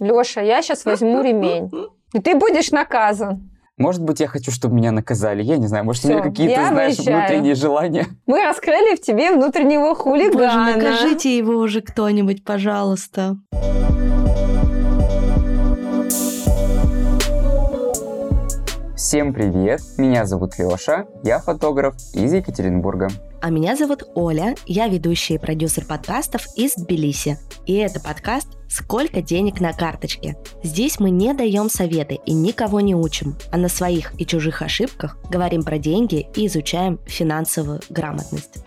Леша, я сейчас возьму ремень. И ты будешь наказан. Может быть, я хочу, чтобы меня наказали. Я не знаю, может, Всё, у меня какие-то, знаешь, выезжаю. внутренние желания. Мы раскрыли в тебе внутреннего Боже, хулигана. накажите его уже кто-нибудь, пожалуйста. Всем привет, меня зовут Лёша, я фотограф из Екатеринбурга. А меня зовут Оля, я ведущая и продюсер подкастов из Тбилиси. И это подкаст «Сколько денег на карточке?». Здесь мы не даем советы и никого не учим, а на своих и чужих ошибках говорим про деньги и изучаем финансовую грамотность.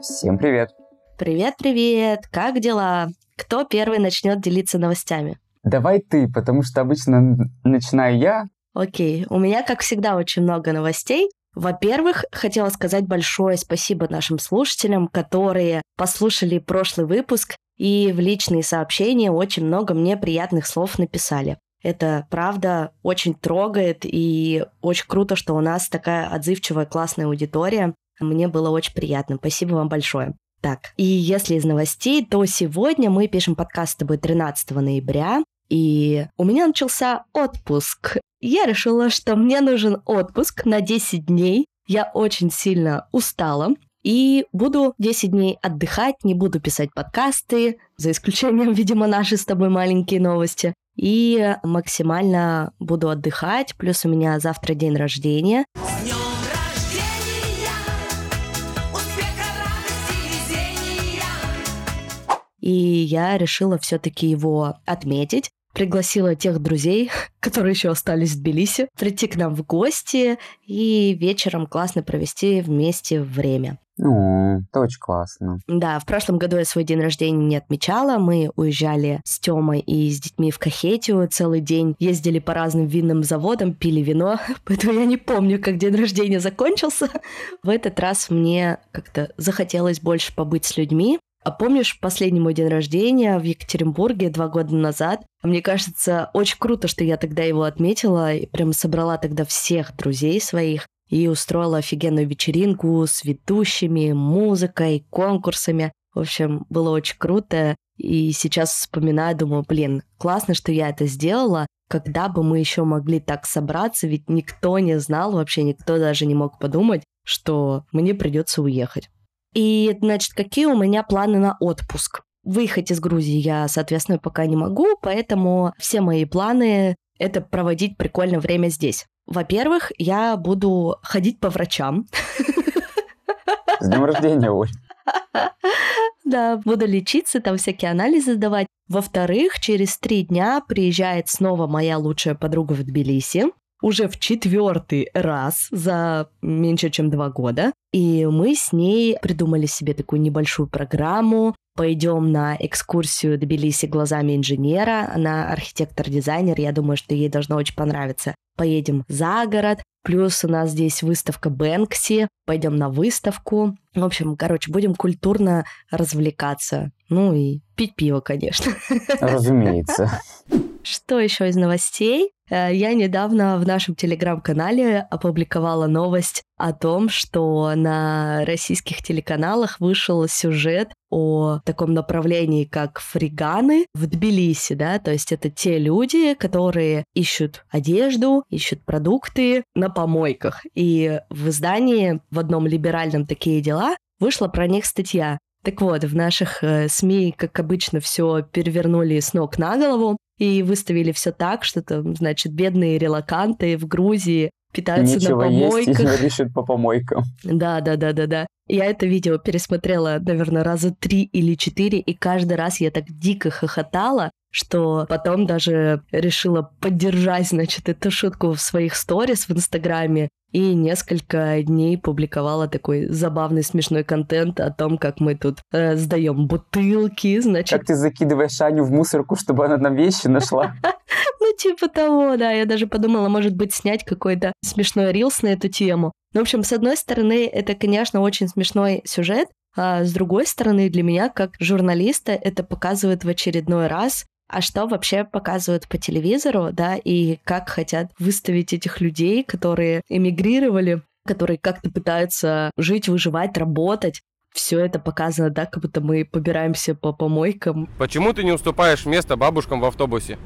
Всем привет. Привет-привет, как дела? Кто первый начнет делиться новостями? Давай ты, потому что обычно начинаю я. Окей, у меня, как всегда, очень много новостей. Во-первых, хотела сказать большое спасибо нашим слушателям, которые послушали прошлый выпуск и в личные сообщения очень много мне приятных слов написали. Это, правда, очень трогает и очень круто, что у нас такая отзывчивая, классная аудитория. Мне было очень приятно. Спасибо вам большое. Так, и если из новостей, то сегодня мы пишем подкаст с тобой 13 ноября, и у меня начался отпуск. Я решила, что мне нужен отпуск на 10 дней. Я очень сильно устала. И буду 10 дней отдыхать, не буду писать подкасты, за исключением, видимо, наши с тобой маленькие новости. И максимально буду отдыхать. Плюс у меня завтра день рождения. С. И я решила все-таки его отметить. Пригласила тех друзей, которые еще остались в Тбилиси, прийти к нам в гости и вечером классно провести вместе время. Ну, это очень классно. Да, в прошлом году я свой день рождения не отмечала. Мы уезжали с Тёмой и с детьми в Кахетию целый день. Ездили по разным винным заводам, пили вино. Поэтому я не помню, как день рождения закончился. В этот раз мне как-то захотелось больше побыть с людьми. А помнишь последний мой день рождения в Екатеринбурге два года назад? Мне кажется, очень круто, что я тогда его отметила и прям собрала тогда всех друзей своих и устроила офигенную вечеринку с ведущими, музыкой, конкурсами. В общем, было очень круто. И сейчас вспоминаю, думаю, блин, классно, что я это сделала. Когда бы мы еще могли так собраться, ведь никто не знал, вообще никто даже не мог подумать, что мне придется уехать. И, значит, какие у меня планы на отпуск? Выехать из Грузии я, соответственно, пока не могу, поэтому все мои планы — это проводить прикольное время здесь. Во-первых, я буду ходить по врачам. С днем рождения, Оль. Да, буду лечиться, там всякие анализы сдавать. Во-вторых, через три дня приезжает снова моя лучшая подруга в Тбилиси. Уже в четвертый раз за меньше, чем два года. И мы с ней придумали себе такую небольшую программу. Пойдем на экскурсию Тбилиси глазами инженера. Она архитектор-дизайнер. Я думаю, что ей должно очень понравиться. Поедем за город. Плюс у нас здесь выставка Бэнкси. Пойдем на выставку. В общем, короче, будем культурно развлекаться. Ну и пить пиво, конечно. Разумеется. Что еще из новостей? Э, Я недавно в нашем телеграм-канале опубликовала новость о том, что на российских телеканалах вышел сюжет о таком направлении, как фриганы в Тбилиси, да, то есть это те люди, которые ищут одежду, ищут продукты на помойках. И в издании, в одном либеральном «Такие дела» вышла про них статья. Так вот, в наших э, СМИ, как обычно, все перевернули с ног на голову и выставили все так, что там, значит, бедные релаканты в Грузии питаются Нечего на есть, помойках. и решит по помойкам. Да, да, да, да, да. Я это видео пересмотрела, наверное, раза три или четыре, и каждый раз я так дико хохотала, что потом даже решила поддержать, значит, эту шутку в своих сторис в Инстаграме и несколько дней публиковала такой забавный смешной контент о том, как мы тут э, сдаем бутылки, значит, Как ты закидываешь Аню в мусорку, чтобы она нам вещи нашла? Ну, типа того, да. Я даже подумала, может быть, снять какой-то смешной рилс на эту тему. Ну, в общем, с одной стороны, это, конечно, очень смешной сюжет, а с другой стороны, для меня, как журналиста, это показывает в очередной раз, а что вообще показывают по телевизору, да, и как хотят выставить этих людей, которые эмигрировали, которые как-то пытаются жить, выживать, работать. все это показано так, как будто мы побираемся по помойкам. Почему ты не уступаешь место бабушкам в автобусе?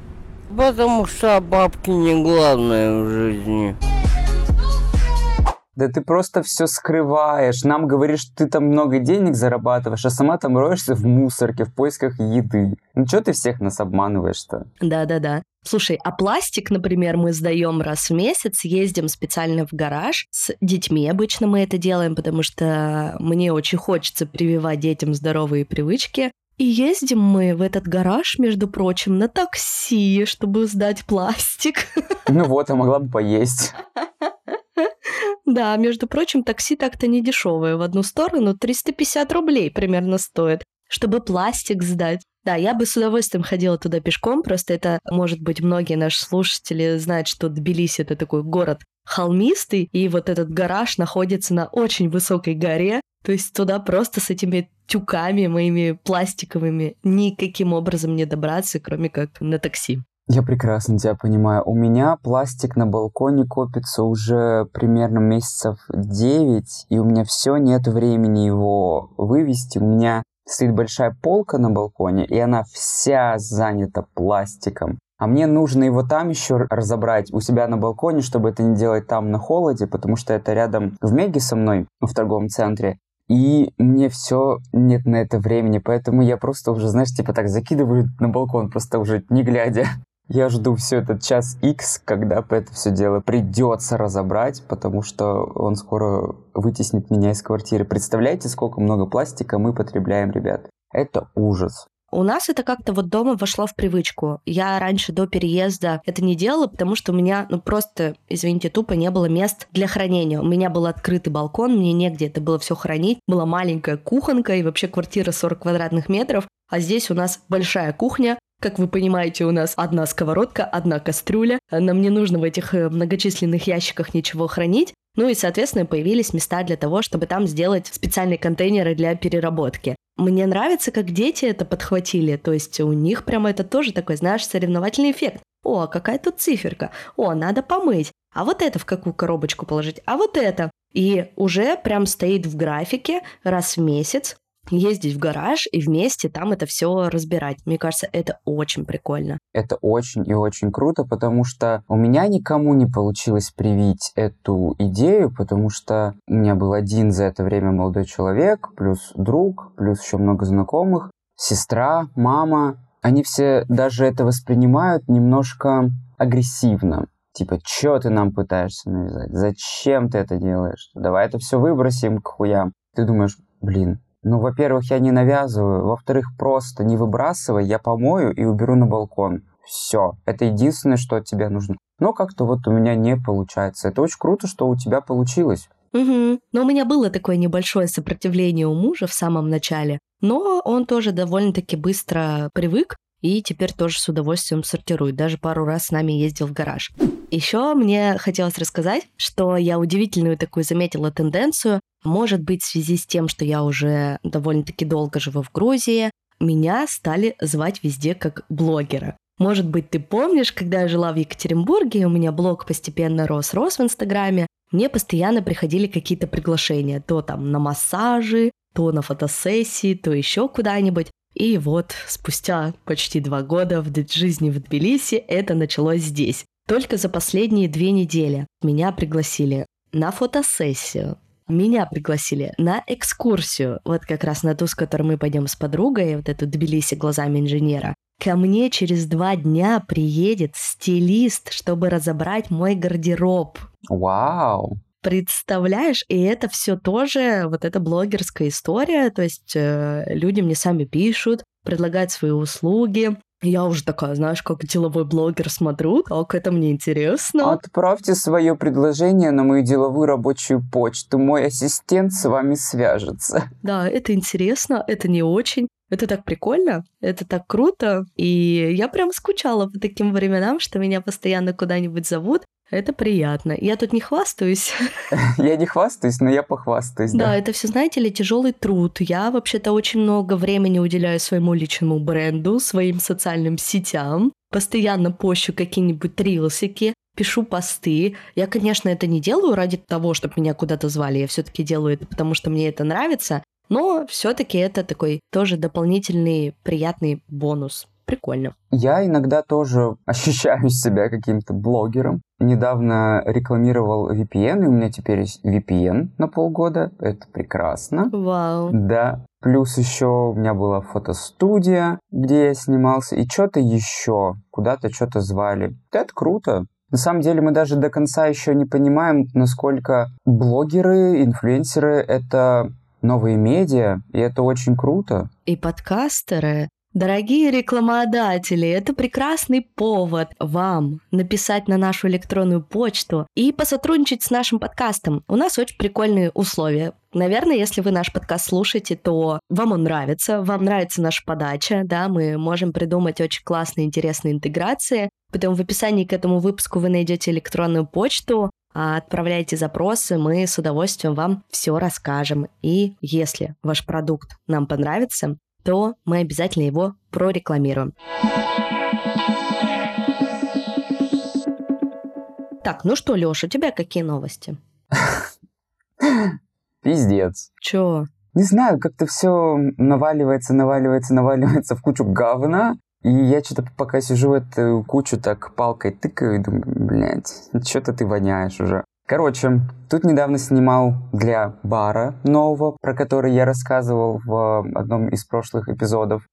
Потому что бабки не главное в жизни. Да ты просто все скрываешь. Нам говоришь, что ты там много денег зарабатываешь, а сама там роешься в мусорке в поисках еды. Ну что ты всех нас обманываешь-то? Да-да-да. Слушай, а пластик, например, мы сдаем раз в месяц, ездим специально в гараж. С детьми обычно мы это делаем, потому что мне очень хочется прививать детям здоровые привычки. И ездим мы в этот гараж, между прочим, на такси, чтобы сдать пластик. Ну вот, а могла бы поесть. Да, между прочим, такси так-то не дешевое. В одну сторону 350 рублей примерно стоит, чтобы пластик сдать. Да, я бы с удовольствием ходила туда пешком, просто это, может быть, многие наши слушатели знают, что Тбилиси — это такой город холмистый, и вот этот гараж находится на очень высокой горе, то есть туда просто с этими тюками моими пластиковыми никаким образом не добраться, кроме как на такси. Я прекрасно тебя понимаю. У меня пластик на балконе копится уже примерно месяцев 9, и у меня все нет времени его вывести. У меня стоит большая полка на балконе, и она вся занята пластиком. А мне нужно его там еще разобрать у себя на балконе, чтобы это не делать там на холоде, потому что это рядом в Меге со мной, в торговом центре. И мне все нет на это времени, поэтому я просто уже, знаешь, типа так закидываю на балкон, просто уже не глядя. Я жду все этот час X, когда это все дело придется разобрать, потому что он скоро вытеснит меня из квартиры. Представляете, сколько много пластика мы потребляем, ребят? Это ужас. У нас это как-то вот дома вошло в привычку. Я раньше до переезда это не делала, потому что у меня, ну просто, извините, тупо не было мест для хранения. У меня был открытый балкон, мне негде это было все хранить. Была маленькая кухонка и вообще квартира 40 квадратных метров. А здесь у нас большая кухня, как вы понимаете, у нас одна сковородка, одна кастрюля. Нам не нужно в этих э, многочисленных ящиках ничего хранить. Ну и, соответственно, появились места для того, чтобы там сделать специальные контейнеры для переработки. Мне нравится, как дети это подхватили, то есть у них прямо это тоже такой, знаешь, соревновательный эффект. О, а какая тут циферка? О, надо помыть. А вот это в какую коробочку положить? А вот это? И уже прям стоит в графике раз в месяц ездить в гараж и вместе там это все разбирать. Мне кажется, это очень прикольно. Это очень и очень круто, потому что у меня никому не получилось привить эту идею, потому что у меня был один за это время молодой человек, плюс друг, плюс еще много знакомых, сестра, мама. Они все даже это воспринимают немножко агрессивно. Типа, что ты нам пытаешься навязать? Зачем ты это делаешь? Давай это все выбросим к хуям. Ты думаешь, блин, ну, во-первых, я не навязываю. Во-вторых, просто не выбрасывай, я помою и уберу на балкон. Все. Это единственное, что от тебя нужно. Но как-то вот у меня не получается. Это очень круто, что у тебя получилось. Угу. Но у меня было такое небольшое сопротивление у мужа в самом начале. Но он тоже довольно-таки быстро привык и теперь тоже с удовольствием сортирует. Даже пару раз с нами ездил в гараж. Еще мне хотелось рассказать, что я удивительную такую заметила тенденцию. Может быть, в связи с тем, что я уже довольно-таки долго живу в Грузии, меня стали звать везде как блогера. Может быть, ты помнишь, когда я жила в Екатеринбурге, у меня блог постепенно рос-рос в Инстаграме, мне постоянно приходили какие-то приглашения, то там на массажи, то на фотосессии, то еще куда-нибудь. И вот спустя почти два года в жизни в Тбилиси это началось здесь. Только за последние две недели меня пригласили на фотосессию, меня пригласили на экскурсию, вот как раз на ту, с которой мы пойдем с подругой, вот эту Тбилиси глазами инженера. Ко мне через два дня приедет стилист, чтобы разобрать мой гардероб. Вау! Представляешь, и это все тоже вот эта блогерская история, то есть э, люди мне сами пишут, предлагают свои услуги. Я уже такая, знаешь, как деловой блогер смотрю, так это мне интересно. Отправьте свое предложение на мою деловую рабочую почту. Мой ассистент с вами свяжется. Да, это интересно, это не очень. Это так прикольно, это так круто. И я прям скучала по таким временам, что меня постоянно куда-нибудь зовут. Это приятно. Я тут не хвастаюсь. Я не хвастаюсь, но я похвастаюсь. Да, Да, это все, знаете ли, тяжелый труд. Я вообще-то очень много времени уделяю своему личному бренду, своим социальным сетям. Постоянно пощу какие-нибудь рилсики, пишу посты. Я, конечно, это не делаю ради того, чтобы меня куда-то звали. Я все-таки делаю это, потому что мне это нравится. Но все-таки это такой тоже дополнительный приятный бонус. Прикольно. Я иногда тоже ощущаю себя каким-то блогером. Недавно рекламировал VPN, и у меня теперь есть VPN на полгода. Это прекрасно. Вау. Да. Плюс еще у меня была фотостудия, где я снимался, и что-то еще, куда-то что-то звали. Это круто. На самом деле мы даже до конца еще не понимаем, насколько блогеры, инфлюенсеры — это новые медиа, и это очень круто. И подкастеры Дорогие рекламодатели, это прекрасный повод вам написать на нашу электронную почту и посотрудничать с нашим подкастом. У нас очень прикольные условия. Наверное, если вы наш подкаст слушаете, то вам он нравится, вам нравится наша подача, да, мы можем придумать очень классные, интересные интеграции. Потом в описании к этому выпуску вы найдете электронную почту, а отправляйте запросы, мы с удовольствием вам все расскажем. И если ваш продукт нам понравится, то мы обязательно его прорекламируем. Так, ну что, Лёш, у тебя какие новости? Пиздец. Чё? Не знаю, как-то все наваливается, наваливается, наваливается в кучу говна. И я что-то пока сижу эту кучу так палкой тыкаю и думаю, блядь, что-то ты воняешь уже. Короче, тут недавно снимал для бара нового, про который я рассказывал в одном из прошлых эпизодов.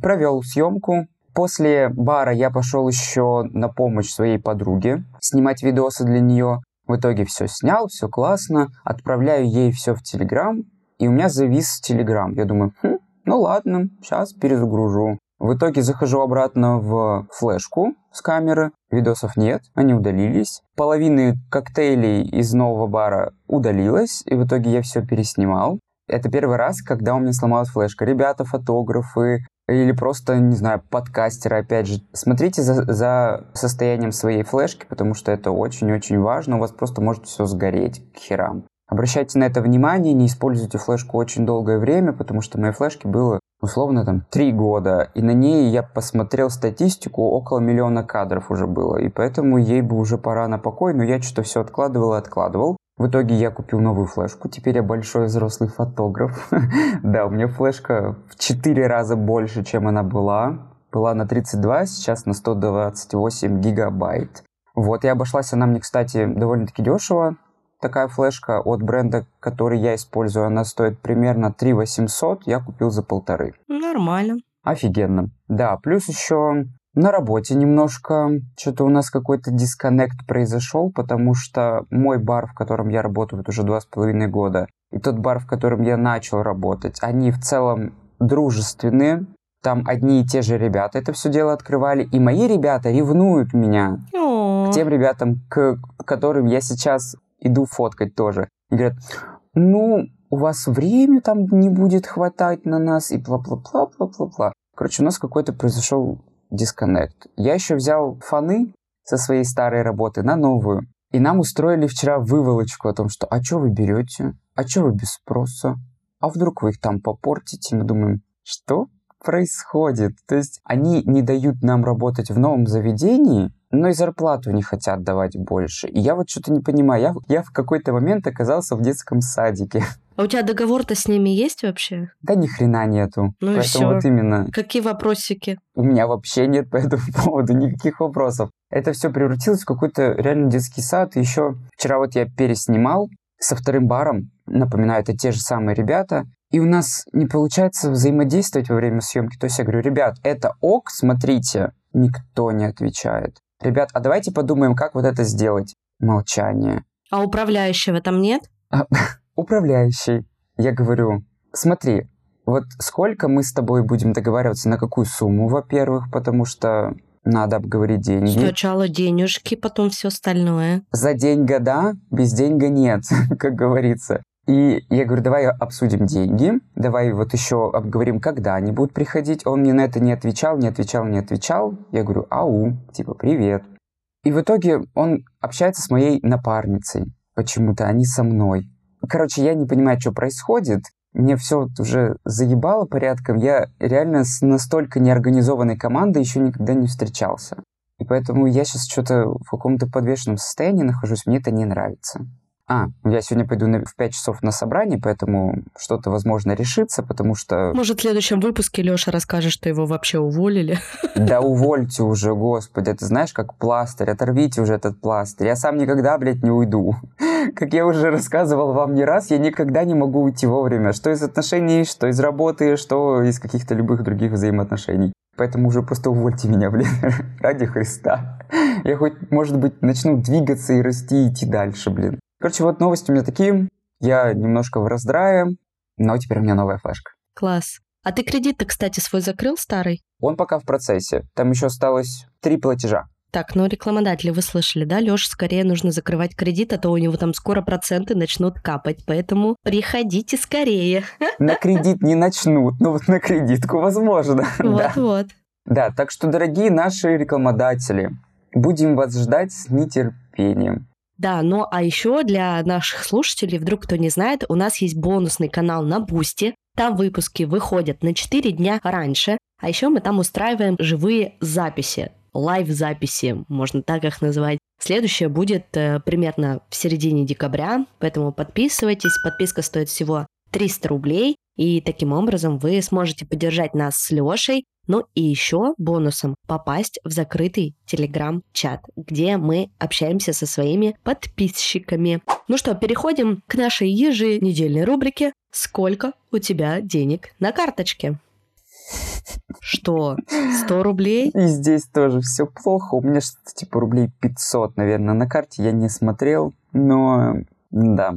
Провел съемку. После бара я пошел еще на помощь своей подруге, снимать видосы для нее. В итоге все снял, все классно. Отправляю ей все в Телеграм, и у меня завис Телеграм. Я думаю, хм, ну ладно, сейчас перезагружу. В итоге захожу обратно в флешку с камеры, видосов нет, они удалились. Половины коктейлей из нового бара удалилось, и в итоге я все переснимал. Это первый раз, когда у меня сломалась флешка. Ребята, фотографы или просто, не знаю, подкастеры, опять же, смотрите за, за состоянием своей флешки, потому что это очень-очень важно. У вас просто может все сгореть к херам. Обращайте на это внимание, не используйте флешку очень долгое время, потому что моей флешке было условно там три года, и на ней я посмотрел статистику, около миллиона кадров уже было, и поэтому ей бы уже пора на покой, но я что-то все откладывал и откладывал. В итоге я купил новую флешку, теперь я большой взрослый фотограф. да, у меня флешка в 4 раза больше, чем она была. Была на 32, сейчас на 128 гигабайт. Вот, и обошлась она мне, кстати, довольно-таки дешево такая флешка от бренда, который я использую, она стоит примерно 3 800, я купил за полторы. Нормально. Офигенно. Да, плюс еще на работе немножко что-то у нас какой-то дисконнект произошел, потому что мой бар, в котором я работаю вот уже два с половиной года, и тот бар, в котором я начал работать, они в целом дружественные, там одни и те же ребята это все дело открывали, и мои ребята ревнуют меня О, к тем ребятам, к которым я сейчас иду фоткать тоже. И говорят, ну, у вас время там не будет хватать на нас, и бла-бла-бла-бла-бла-бла. Короче, у нас какой-то произошел дисконнект. Я еще взял фаны со своей старой работы на новую. И нам устроили вчера выволочку о том, что «А что вы берете? А что вы без спроса? А вдруг вы их там попортите?» Мы думаем, что происходит? То есть они не дают нам работать в новом заведении, но и зарплату не хотят давать больше. И я вот что-то не понимаю. Я, я в какой-то момент оказался в детском садике. а у тебя договор-то с ними есть вообще? Да ни хрена нету. Ну и Поэтому всё. вот именно Какие вопросики? у меня вообще нет по этому поводу никаких вопросов. Это все превратилось в какой-то реально детский сад. И еще вчера вот я переснимал со вторым баром. Напоминаю, это те же самые ребята. И у нас не получается взаимодействовать во время съемки. То есть я говорю, ребят, это ок, смотрите. Никто не отвечает. Ребят, а давайте подумаем, как вот это сделать. Молчание. А управляющего там нет? Управляющий. Я говорю, смотри, вот сколько мы с тобой будем договариваться, на какую сумму, во-первых, потому что надо обговорить деньги. Сначала денежки, потом все остальное. За деньги да, без деньги нет, как говорится. И я говорю, давай обсудим деньги, давай вот еще обговорим, когда они будут приходить. Он мне на это не отвечал, не отвечал, не отвечал. Я говорю, ау, типа, привет. И в итоге он общается с моей напарницей. Почему-то они со мной. Короче, я не понимаю, что происходит. Мне все уже заебало порядком. Я реально с настолько неорганизованной командой еще никогда не встречался. И поэтому я сейчас что-то в каком-то подвешенном состоянии нахожусь. Мне это не нравится. А, я сегодня пойду на- в 5 часов на собрание, поэтому что-то, возможно, решится, потому что... Может, в следующем выпуске Леша расскажет, что его вообще уволили. Да увольте уже, господи, это знаешь, как пластырь, оторвите уже этот пластырь. Я сам никогда, блядь, не уйду. Как я уже рассказывал вам не раз, я никогда не могу уйти вовремя. Что из отношений, что из работы, что из каких-то любых других взаимоотношений. Поэтому уже просто увольте меня, блин, ради Христа. Я хоть, может быть, начну двигаться и расти, и идти дальше, блин. Короче, вот новости у меня такие. Я немножко в раздрае, но теперь у меня новая флешка. Класс. А ты кредит-то, кстати, свой закрыл старый? Он пока в процессе. Там еще осталось три платежа. Так, ну рекламодатели вы слышали, да? Лёше скорее нужно закрывать кредит, а то у него там скоро проценты начнут капать. Поэтому приходите скорее. На кредит не начнут, но вот на кредитку возможно. Да. Вот-вот. да, так что, дорогие наши рекламодатели, будем вас ждать с нетерпением. Да, ну а еще для наших слушателей, вдруг кто не знает, у нас есть бонусный канал на Boosty. Там выпуски выходят на 4 дня раньше. А еще мы там устраиваем живые записи, live-записи, можно так их называть. Следующее будет э, примерно в середине декабря, поэтому подписывайтесь. Подписка стоит всего 300 рублей, и таким образом вы сможете поддержать нас с Лешей, ну и еще бонусом попасть в закрытый телеграм-чат, где мы общаемся со своими подписчиками. Ну что, переходим к нашей еженедельной рубрике «Сколько у тебя денег на карточке?» Что, 100 рублей? И здесь тоже все плохо. У меня что-то типа рублей 500, наверное, на карте. Я не смотрел, но да.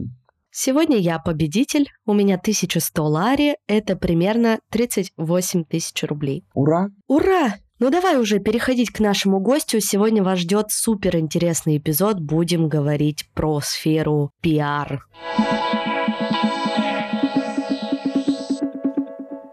Сегодня я победитель, у меня 1100 лари, это примерно 38 тысяч рублей. Ура! Ура! Ну давай уже переходить к нашему гостю. Сегодня вас ждет супер интересный эпизод. Будем говорить про сферу пиар.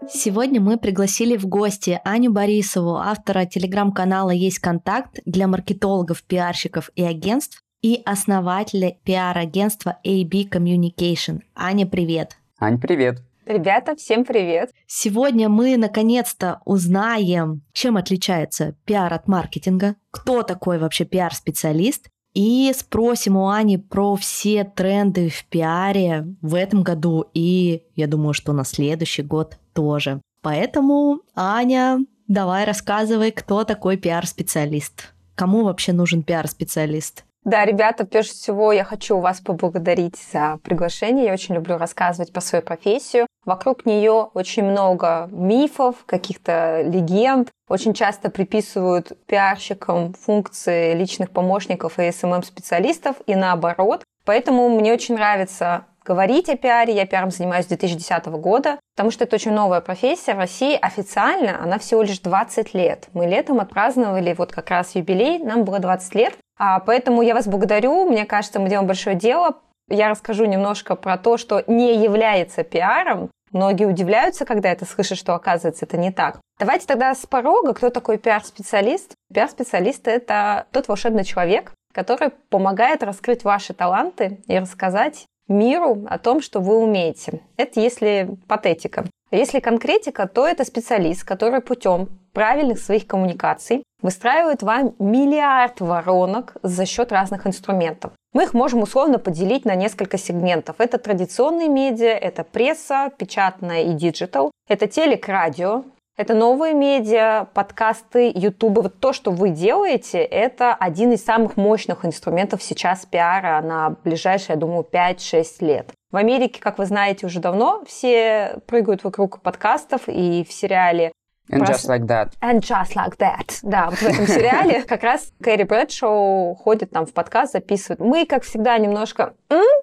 Сегодня мы пригласили в гости Аню Борисову, автора телеграм-канала «Есть контакт» для маркетологов, пиарщиков и агентств и основателя пиар-агентства AB Communication. Аня, привет! Ань, привет! Ребята, всем привет. Сегодня мы наконец-то узнаем, чем отличается пиар от маркетинга, кто такой вообще пиар-специалист, и спросим у Ани про все тренды в пиаре в этом году и, я думаю, что на следующий год тоже. Поэтому, Аня, давай рассказывай, кто такой пиар-специалист. Кому вообще нужен пиар-специалист? Да, ребята, прежде всего я хочу вас поблагодарить за приглашение. Я очень люблю рассказывать про свою профессию. Вокруг нее очень много мифов, каких-то легенд. Очень часто приписывают пиарщикам функции личных помощников и SMM-специалистов и наоборот. Поэтому мне очень нравится говорить о пиаре. Я пиаром занимаюсь с 2010 года, потому что это очень новая профессия. В России официально она всего лишь 20 лет. Мы летом отпраздновали вот как раз юбилей, нам было 20 лет. А, поэтому я вас благодарю. Мне кажется, мы делаем большое дело. Я расскажу немножко про то, что не является пиаром. Многие удивляются, когда это слышат, что оказывается это не так. Давайте тогда с порога, кто такой пиар-специалист? Пиар-специалист – это тот волшебный человек, который помогает раскрыть ваши таланты и рассказать миру о том, что вы умеете. Это если патетика. Если конкретика, то это специалист, который путем правильных своих коммуникаций выстраивает вам миллиард воронок за счет разных инструментов. Мы их можем условно поделить на несколько сегментов. Это традиционные медиа, это пресса, печатная и digital, это телек, радио, это новые медиа, подкасты, ютубы. Вот то, что вы делаете, это один из самых мощных инструментов сейчас пиара на ближайшие, я думаю, 5-6 лет. В Америке, как вы знаете, уже давно все прыгают вокруг подкастов, и в сериале And Просто- just like that. And just like that. Да, вот в этом сериале как раз Кэрри Брэдшоу ходит там в подкаст, записывает. Мы, как всегда, немножко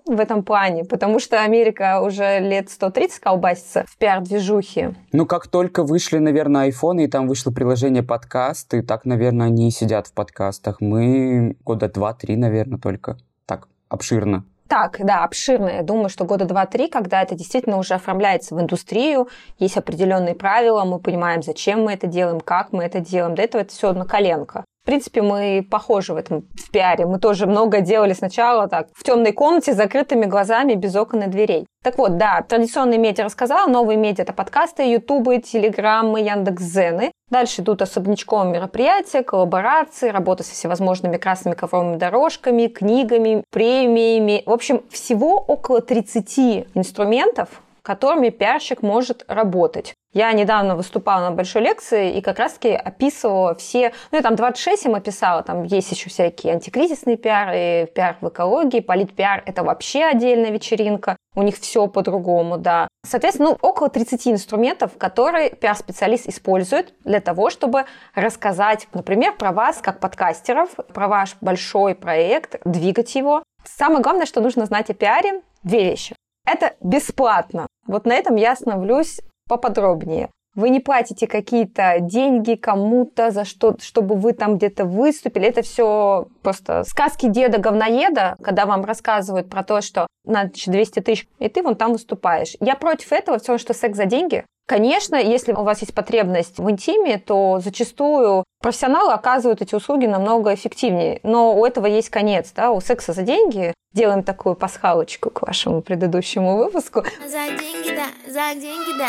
в этом плане, потому что Америка уже лет 130 колбасится в пиар-движухе. Ну, как только вышли, наверное, айфоны, и там вышло приложение подкасты, так, наверное, они и сидят в подкастах. Мы года два-три, наверное, только. Так, обширно. Так, да, обширно. Я думаю, что года два-три, когда это действительно уже оформляется в индустрию, есть определенные правила, мы понимаем, зачем мы это делаем, как мы это делаем. До этого это все на коленка. Принципе, мы похожи в этом в пиаре. Мы тоже много делали сначала так, в темной комнате с закрытыми глазами, без окон и дверей. Так вот, да, традиционные медиа рассказала, новые медиа – это подкасты, ютубы, телеграммы, Яндекс.Зены. Дальше идут особнячком мероприятия, коллаборации, работа со всевозможными красными ковровыми дорожками, книгами, премиями. В общем, всего около 30 инструментов, которыми пиарщик может работать. Я недавно выступала на большой лекции и как раз-таки описывала все... Ну, я там 26 им описала, там есть еще всякие антикризисные пиар, и пиар в экологии, политпиар – это вообще отдельная вечеринка. У них все по-другому, да. Соответственно, ну, около 30 инструментов, которые пиар-специалист использует для того, чтобы рассказать, например, про вас как подкастеров, про ваш большой проект, двигать его. Самое главное, что нужно знать о пиаре – две вещи. Это бесплатно. Вот на этом я остановлюсь поподробнее. Вы не платите какие-то деньги кому-то за что, чтобы вы там где-то выступили. Это все просто сказки деда-говноеда, когда вам рассказывают про то, что на 200 тысяч, и ты вон там выступаешь. Я против этого, все, что секс за деньги. Конечно, если у вас есть потребность в интиме, то зачастую профессионалы оказывают эти услуги намного эффективнее. Но у этого есть конец, да, у секса за деньги. Делаем такую пасхалочку к вашему предыдущему выпуску. За деньги, да, за деньги, да.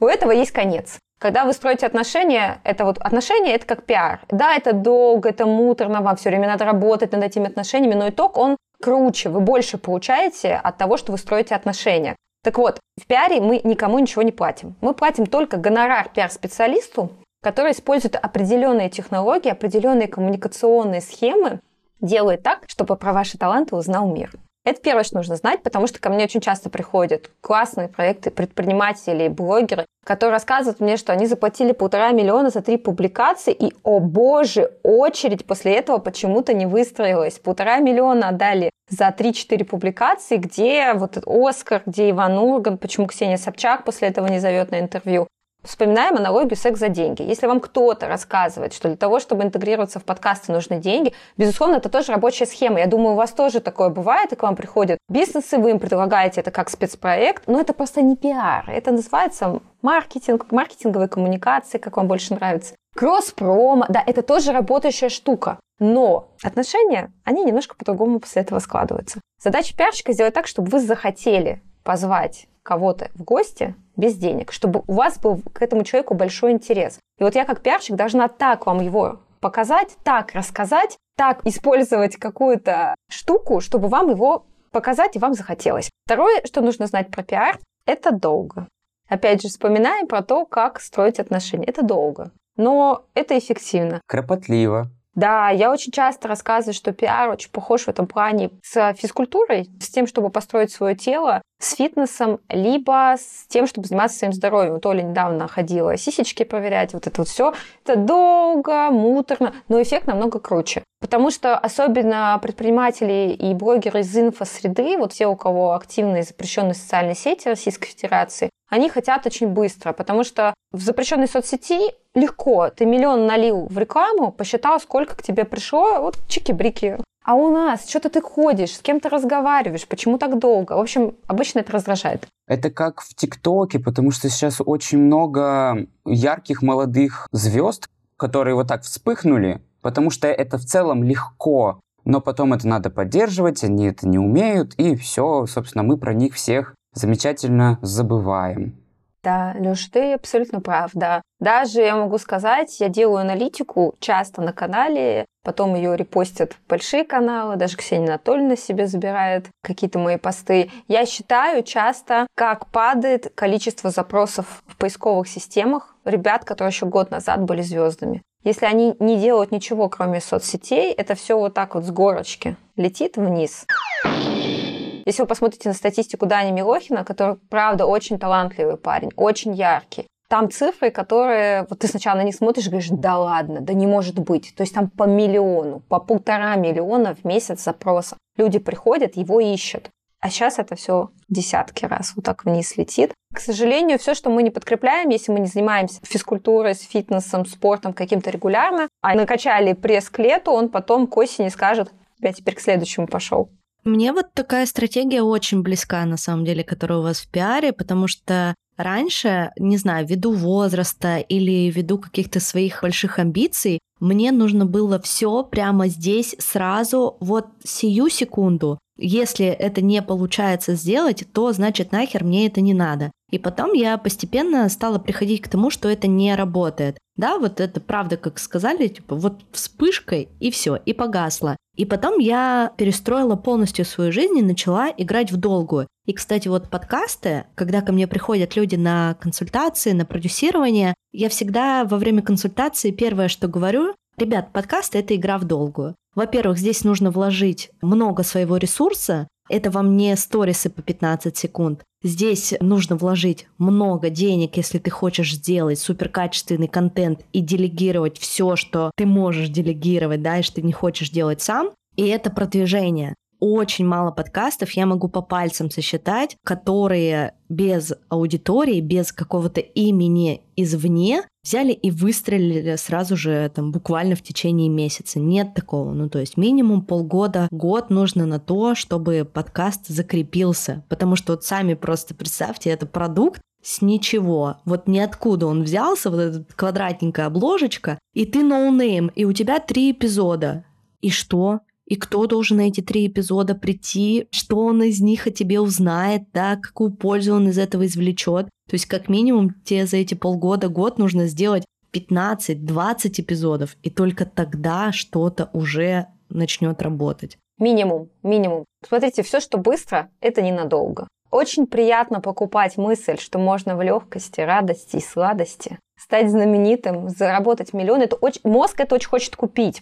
У этого есть конец. Когда вы строите отношения, это вот отношения, это как пиар. Да, это долго, это муторно, вам все время надо работать над этими отношениями, но итог, он круче, вы больше получаете от того, что вы строите отношения. Так вот, в пиаре мы никому ничего не платим. Мы платим только гонорар пиар-специалисту, который использует определенные технологии, определенные коммуникационные схемы, делает так, чтобы про ваши таланты узнал мир. Это первое, что нужно знать, потому что ко мне очень часто приходят классные проекты предприниматели, блогеры, которые рассказывают мне, что они заплатили полтора миллиона за три публикации, и, о боже, очередь после этого почему-то не выстроилась. Полтора миллиона отдали за 3-4 публикации, где вот Оскар, где Иван Урган, почему Ксения Собчак после этого не зовет на интервью. Вспоминаем аналогию секс за деньги. Если вам кто-то рассказывает, что для того, чтобы интегрироваться в подкасты, нужны деньги, безусловно, это тоже рабочая схема. Я думаю, у вас тоже такое бывает, и к вам приходят бизнесы, вы им предлагаете это как спецпроект, но это просто не пиар. Это называется маркетинг, маркетинговые коммуникации, как вам больше нравится. Кросс-промо, да, это тоже работающая штука. Но отношения, они немножко по-другому после этого складываются. Задача пиарщика сделать так, чтобы вы захотели позвать кого-то в гости без денег, чтобы у вас был к этому человеку большой интерес. И вот я как пиарщик должна так вам его показать, так рассказать, так использовать какую-то штуку, чтобы вам его показать и вам захотелось. Второе, что нужно знать про пиар, это долго. Опять же, вспоминаем про то, как строить отношения. Это долго, но это эффективно. Кропотливо. Да, я очень часто рассказываю, что пиар очень похож в этом плане с физкультурой, с тем, чтобы построить свое тело, с фитнесом, либо с тем, чтобы заниматься своим здоровьем. Вот Оля недавно ходила сисечки проверять, вот это вот все. Это долго, муторно, но эффект намного круче. Потому что особенно предприниматели и блогеры из инфосреды, вот те, у кого активные запрещенные социальные сети Российской Федерации, они хотят очень быстро, потому что в запрещенной соцсети легко. Ты миллион налил в рекламу, посчитал, сколько к тебе пришло, вот чики-брики. А у нас что-то ты ходишь, с кем-то разговариваешь, почему так долго? В общем, обычно это раздражает. Это как в ТикТоке, потому что сейчас очень много ярких молодых звезд, которые вот так вспыхнули, потому что это в целом легко, но потом это надо поддерживать, они это не умеют, и все, собственно, мы про них всех замечательно забываем. Да, Леш, ты абсолютно прав, да. Даже я могу сказать, я делаю аналитику часто на канале, потом ее репостят большие каналы, даже Ксения Анатольевна себе забирает какие-то мои посты. Я считаю часто, как падает количество запросов в поисковых системах ребят, которые еще год назад были звездами. Если они не делают ничего, кроме соцсетей, это все вот так вот с горочки летит вниз. Если вы посмотрите на статистику Дани Милохина, который, правда, очень талантливый парень, очень яркий, там цифры, которые вот ты сначала на них смотришь говоришь, да ладно, да не может быть. То есть там по миллиону, по полтора миллиона в месяц запросов. Люди приходят, его ищут. А сейчас это все десятки раз вот так вниз летит. К сожалению, все, что мы не подкрепляем, если мы не занимаемся физкультурой, с фитнесом, спортом каким-то регулярно, а накачали пресс к лету, он потом к осени скажет, я теперь к следующему пошел. Мне вот такая стратегия очень близка, на самом деле, которая у вас в пиаре, потому что раньше, не знаю, ввиду возраста или ввиду каких-то своих больших амбиций, Мне нужно было все прямо здесь, сразу, вот сию секунду. Если это не получается сделать, то значит нахер мне это не надо. И потом я постепенно стала приходить к тому, что это не работает. Да, вот это правда, как сказали, типа вот вспышкой и все, и погасло. И потом я перестроила полностью свою жизнь и начала играть в долгую. И, кстати, вот подкасты, когда ко мне приходят люди на консультации, на продюсирование, я всегда во время консультации первое, что говорю, ребят, подкасты — это игра в долгую. Во-первых, здесь нужно вложить много своего ресурса, это вам не сторисы по 15 секунд. Здесь нужно вложить много денег, если ты хочешь сделать суперкачественный контент и делегировать все, что ты можешь делегировать, да, и что ты не хочешь делать сам. И это продвижение очень мало подкастов, я могу по пальцам сосчитать, которые без аудитории, без какого-то имени извне взяли и выстрелили сразу же там буквально в течение месяца. Нет такого. Ну, то есть минимум полгода, год нужно на то, чтобы подкаст закрепился. Потому что вот сами просто представьте, это продукт, с ничего. Вот ниоткуда он взялся, вот эта квадратненькая обложечка, и ты no name, и у тебя три эпизода. И что? И кто должен на эти три эпизода прийти, что он из них о тебе узнает, да, какую пользу он из этого извлечет. То есть как минимум тебе за эти полгода, год нужно сделать 15-20 эпизодов, и только тогда что-то уже начнет работать. Минимум, минимум. Смотрите, все, что быстро, это ненадолго. Очень приятно покупать мысль, что можно в легкости, радости и сладости стать знаменитым, заработать миллион. Это очень... Мозг это очень хочет купить.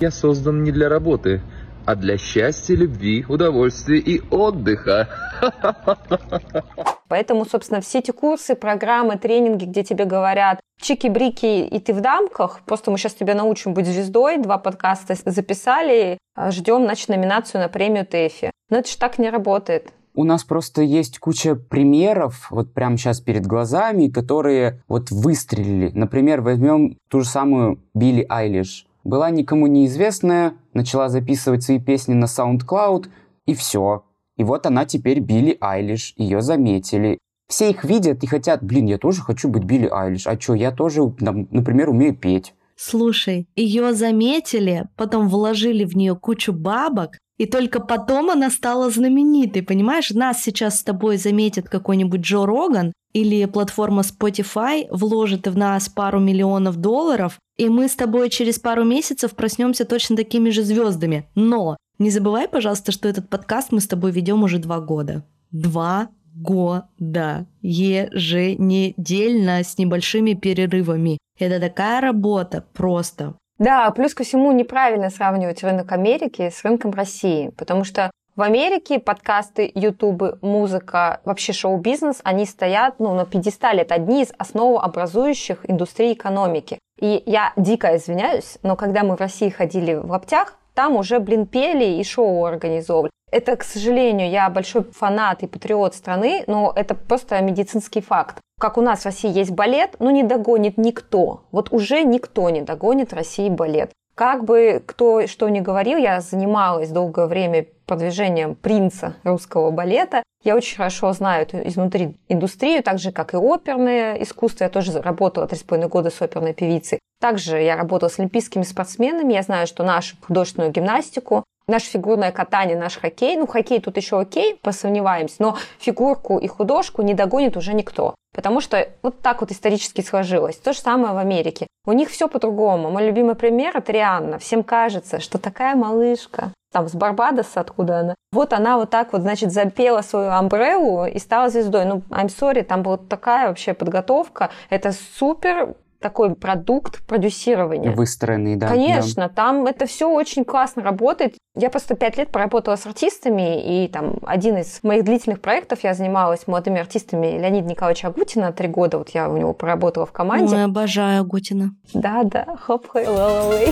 Я создан не для работы, а для счастья, любви, удовольствия и отдыха. Поэтому, собственно, все эти курсы, программы, тренинги, где тебе говорят чики-брики, и ты в дамках, просто мы сейчас тебя научим быть звездой, два подкаста записали, ждем, значит, номинацию на премию ТЭФИ. Но это же так не работает. У нас просто есть куча примеров, вот прямо сейчас перед глазами, которые вот выстрелили. Например, возьмем ту же самую Билли Айлиш. Была никому неизвестная, начала записывать свои песни на SoundCloud, и все. И вот она теперь Билли Айлиш, ее заметили. Все их видят и хотят, блин, я тоже хочу быть Билли Айлиш. А что, я тоже, например, умею петь. Слушай, ее заметили, потом вложили в нее кучу бабок, и только потом она стала знаменитой, понимаешь? Нас сейчас с тобой заметит какой-нибудь Джо Роган или платформа Spotify, вложит в нас пару миллионов долларов, и мы с тобой через пару месяцев проснемся точно такими же звездами. Но не забывай, пожалуйста, что этот подкаст мы с тобой ведем уже два года. Два года. Еженедельно с небольшими перерывами. Это такая работа просто. Да, плюс ко всему неправильно сравнивать рынок Америки с рынком России, потому что в Америке подкасты, ютубы, музыка, вообще шоу-бизнес, они стоят ну, на пьедестале. Это одни из основообразующих индустрий экономики. И я дико извиняюсь, но когда мы в России ходили в лаптях, там уже, блин, пели и шоу организовывали. Это, к сожалению, я большой фанат и патриот страны, но это просто медицинский факт как у нас в России есть балет, но не догонит никто. Вот уже никто не догонит России балет. Как бы кто что ни говорил, я занималась долгое время продвижением принца русского балета. Я очень хорошо знаю эту изнутри индустрию, так же, как и оперное искусство. Я тоже работала три с половиной года с оперной певицей. Также я работала с олимпийскими спортсменами. Я знаю, что нашу художественную гимнастику Наше фигурное катание, наш хоккей, ну хоккей тут еще окей, посомневаемся, но фигурку и художку не догонит уже никто. Потому что вот так вот исторически сложилось. То же самое в Америке. У них все по-другому. Мой любимый пример – это Рианна. Всем кажется, что такая малышка, там, с Барбадоса, откуда она. Вот она вот так вот, значит, запела свою амбреллу и стала звездой. Ну, I'm sorry, там была такая вообще подготовка. Это супер такой продукт продюсирования. Выстроенный, да. Конечно, да. там это все очень классно работает. Я просто пять лет поработала с артистами, и там один из моих длительных проектов я занималась молодыми артистами Леонида Николаевича Агутина три года. Вот я у него поработала в команде. Ой, обожаю Агутина. Да, да. Хоп, хей, ла ла лей.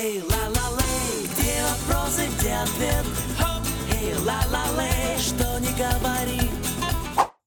Эй, ла ла лей, где вопросы, где ответ? Эй, ла ла лей, что не говори.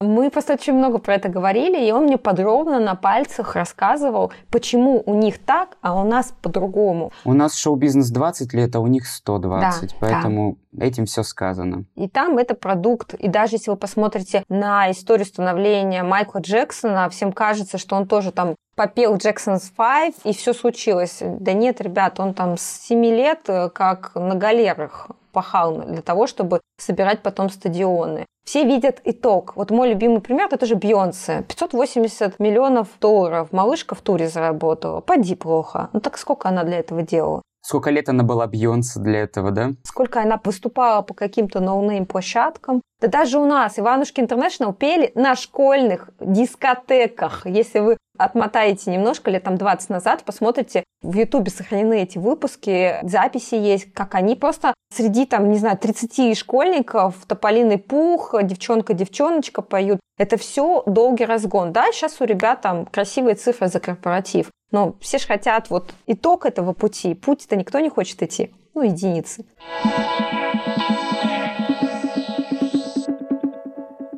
Мы просто очень много про это говорили, и он мне подробно на пальцах рассказывал, почему у них так, а у нас по-другому. У нас шоу-бизнес 20 лет, а у них 120, Да, поэтому этим все сказано. И там это продукт. И даже если вы посмотрите на историю становления Майкла Джексона, всем кажется, что он тоже там попел Джексон's Five, и все случилось. Да нет, ребят, он там с 7 лет э, как на галерах пахал для того, чтобы собирать потом стадионы. Все видят итог. Вот мой любимый пример это тоже Бейонсе. 580 миллионов долларов малышка в туре заработала. Поди плохо. Ну так сколько она для этого делала? Сколько лет она была Бейонсе для этого, да? сколько она выступала по каким-то no name площадкам. Да даже у нас Иванушки International пели на школьных дискотеках. Если вы отмотаете немножко, лет там 20 назад, посмотрите, в Ютубе сохранены эти выпуски, записи есть, как они просто среди там, не знаю, 30 школьников, тополиный пух, девчонка-девчоночка поют. Это все долгий разгон. Да, сейчас у ребят там красивые цифры за корпоратив. Но все же хотят вот итог этого пути. Путь-то никто не хочет идти. Ну, единицы.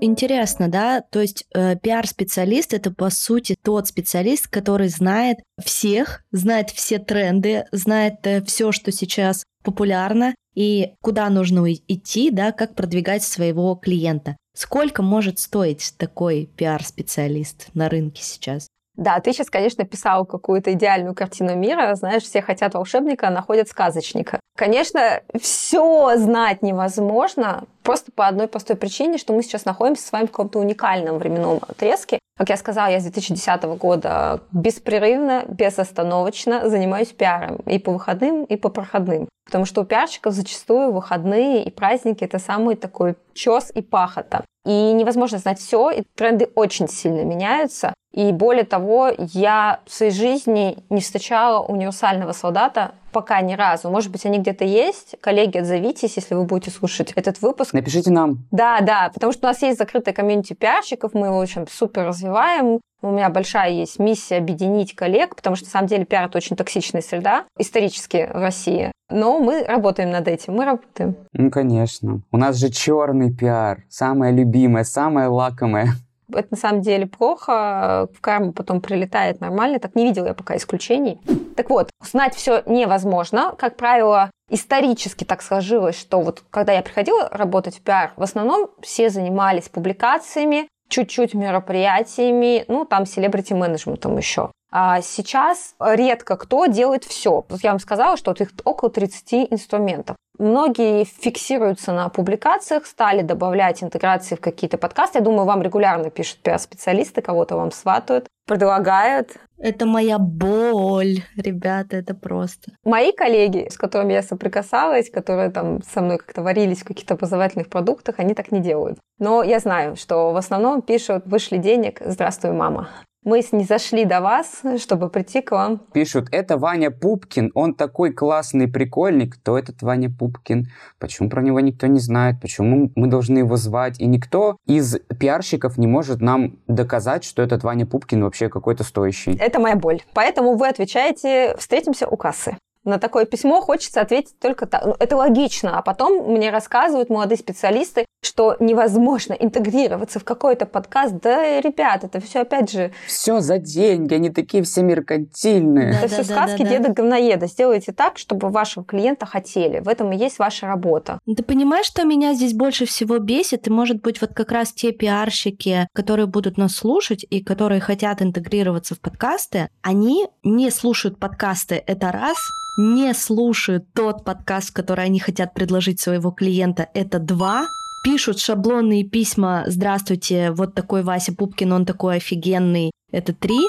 Интересно, да? То есть э, пиар-специалист это по сути тот специалист, который знает всех, знает все тренды, знает все, что сейчас популярно и куда нужно идти, да, как продвигать своего клиента. Сколько может стоить такой пиар-специалист на рынке сейчас? Да, ты сейчас, конечно, писал какую-то идеальную картину мира. Знаешь, все хотят волшебника, а находят сказочника. Конечно, все знать невозможно, просто по одной простой причине, что мы сейчас находимся с вами в каком-то уникальном временном отрезке. Как я сказала, я с 2010 года беспрерывно, безостановочно занимаюсь пиаром и по выходным, и по проходным. Потому что у пиарщиков зачастую выходные и праздники – это самый такой чес и пахота. И невозможно знать все, и тренды очень сильно меняются. И более того, я в своей жизни не встречала универсального солдата пока ни разу. Может быть, они где-то есть. Коллеги, отзовитесь, если вы будете слушать этот выпуск. Напишите нам. Да, да, потому что у нас есть закрытая комьюнити пиарщиков, мы его очень супер развиваем. У меня большая есть миссия объединить коллег, потому что, на самом деле, пиар – это очень токсичная среда исторически в России. Но мы работаем над этим, мы работаем. Ну, конечно. У нас же черный пиар. Самое любимое, самое лакомое. Это на самом деле плохо, в карму потом прилетает нормально. Так не видела я пока исключений. Так вот, знать все невозможно. Как правило, исторически так сложилось, что вот когда я приходила работать в пиар, в основном все занимались публикациями, чуть-чуть мероприятиями, ну, там, селебрити-менеджментом еще. А сейчас редко кто делает все. Я вам сказала, что вот их около 30 инструментов. Многие фиксируются на публикациях, стали добавлять интеграции в какие-то подкасты. Я думаю, вам регулярно пишут пиар-специалисты, кого-то вам сватают, предлагают. Это моя боль, ребята, это просто. Мои коллеги, с которыми я соприкасалась, которые там со мной как-то варились в каких-то образовательных продуктах, они так не делают. Но я знаю, что в основном пишут «вышли денег, здравствуй, мама». Мы не зашли до вас, чтобы прийти к вам. Пишут, это Ваня Пупкин, он такой классный, прикольный. Кто этот Ваня Пупкин? Почему про него никто не знает? Почему мы должны его звать? И никто из пиарщиков не может нам доказать, что этот Ваня Пупкин вообще какой-то стоящий. Это моя боль. Поэтому вы отвечаете «встретимся у кассы». На такое письмо хочется ответить только так. Ну, это логично. А потом мне рассказывают молодые специалисты, что невозможно интегрироваться в какой-то подкаст. Да, ребят, это все опять же... Все за деньги, они такие все меркантильные. Да, это все да, сказки да, да. деда говноеда. Сделайте так, чтобы вашего клиента хотели. В этом и есть ваша работа. Ты понимаешь, что меня здесь больше всего бесит? И, может быть, вот как раз те пиарщики, которые будут нас слушать и которые хотят интегрироваться в подкасты, они не слушают подкасты, это раз, не слушают тот подкаст, который они хотят предложить своего клиента, это два, пишут шаблонные письма. «Здравствуйте, вот такой Вася Пупкин, он такой офигенный», это три,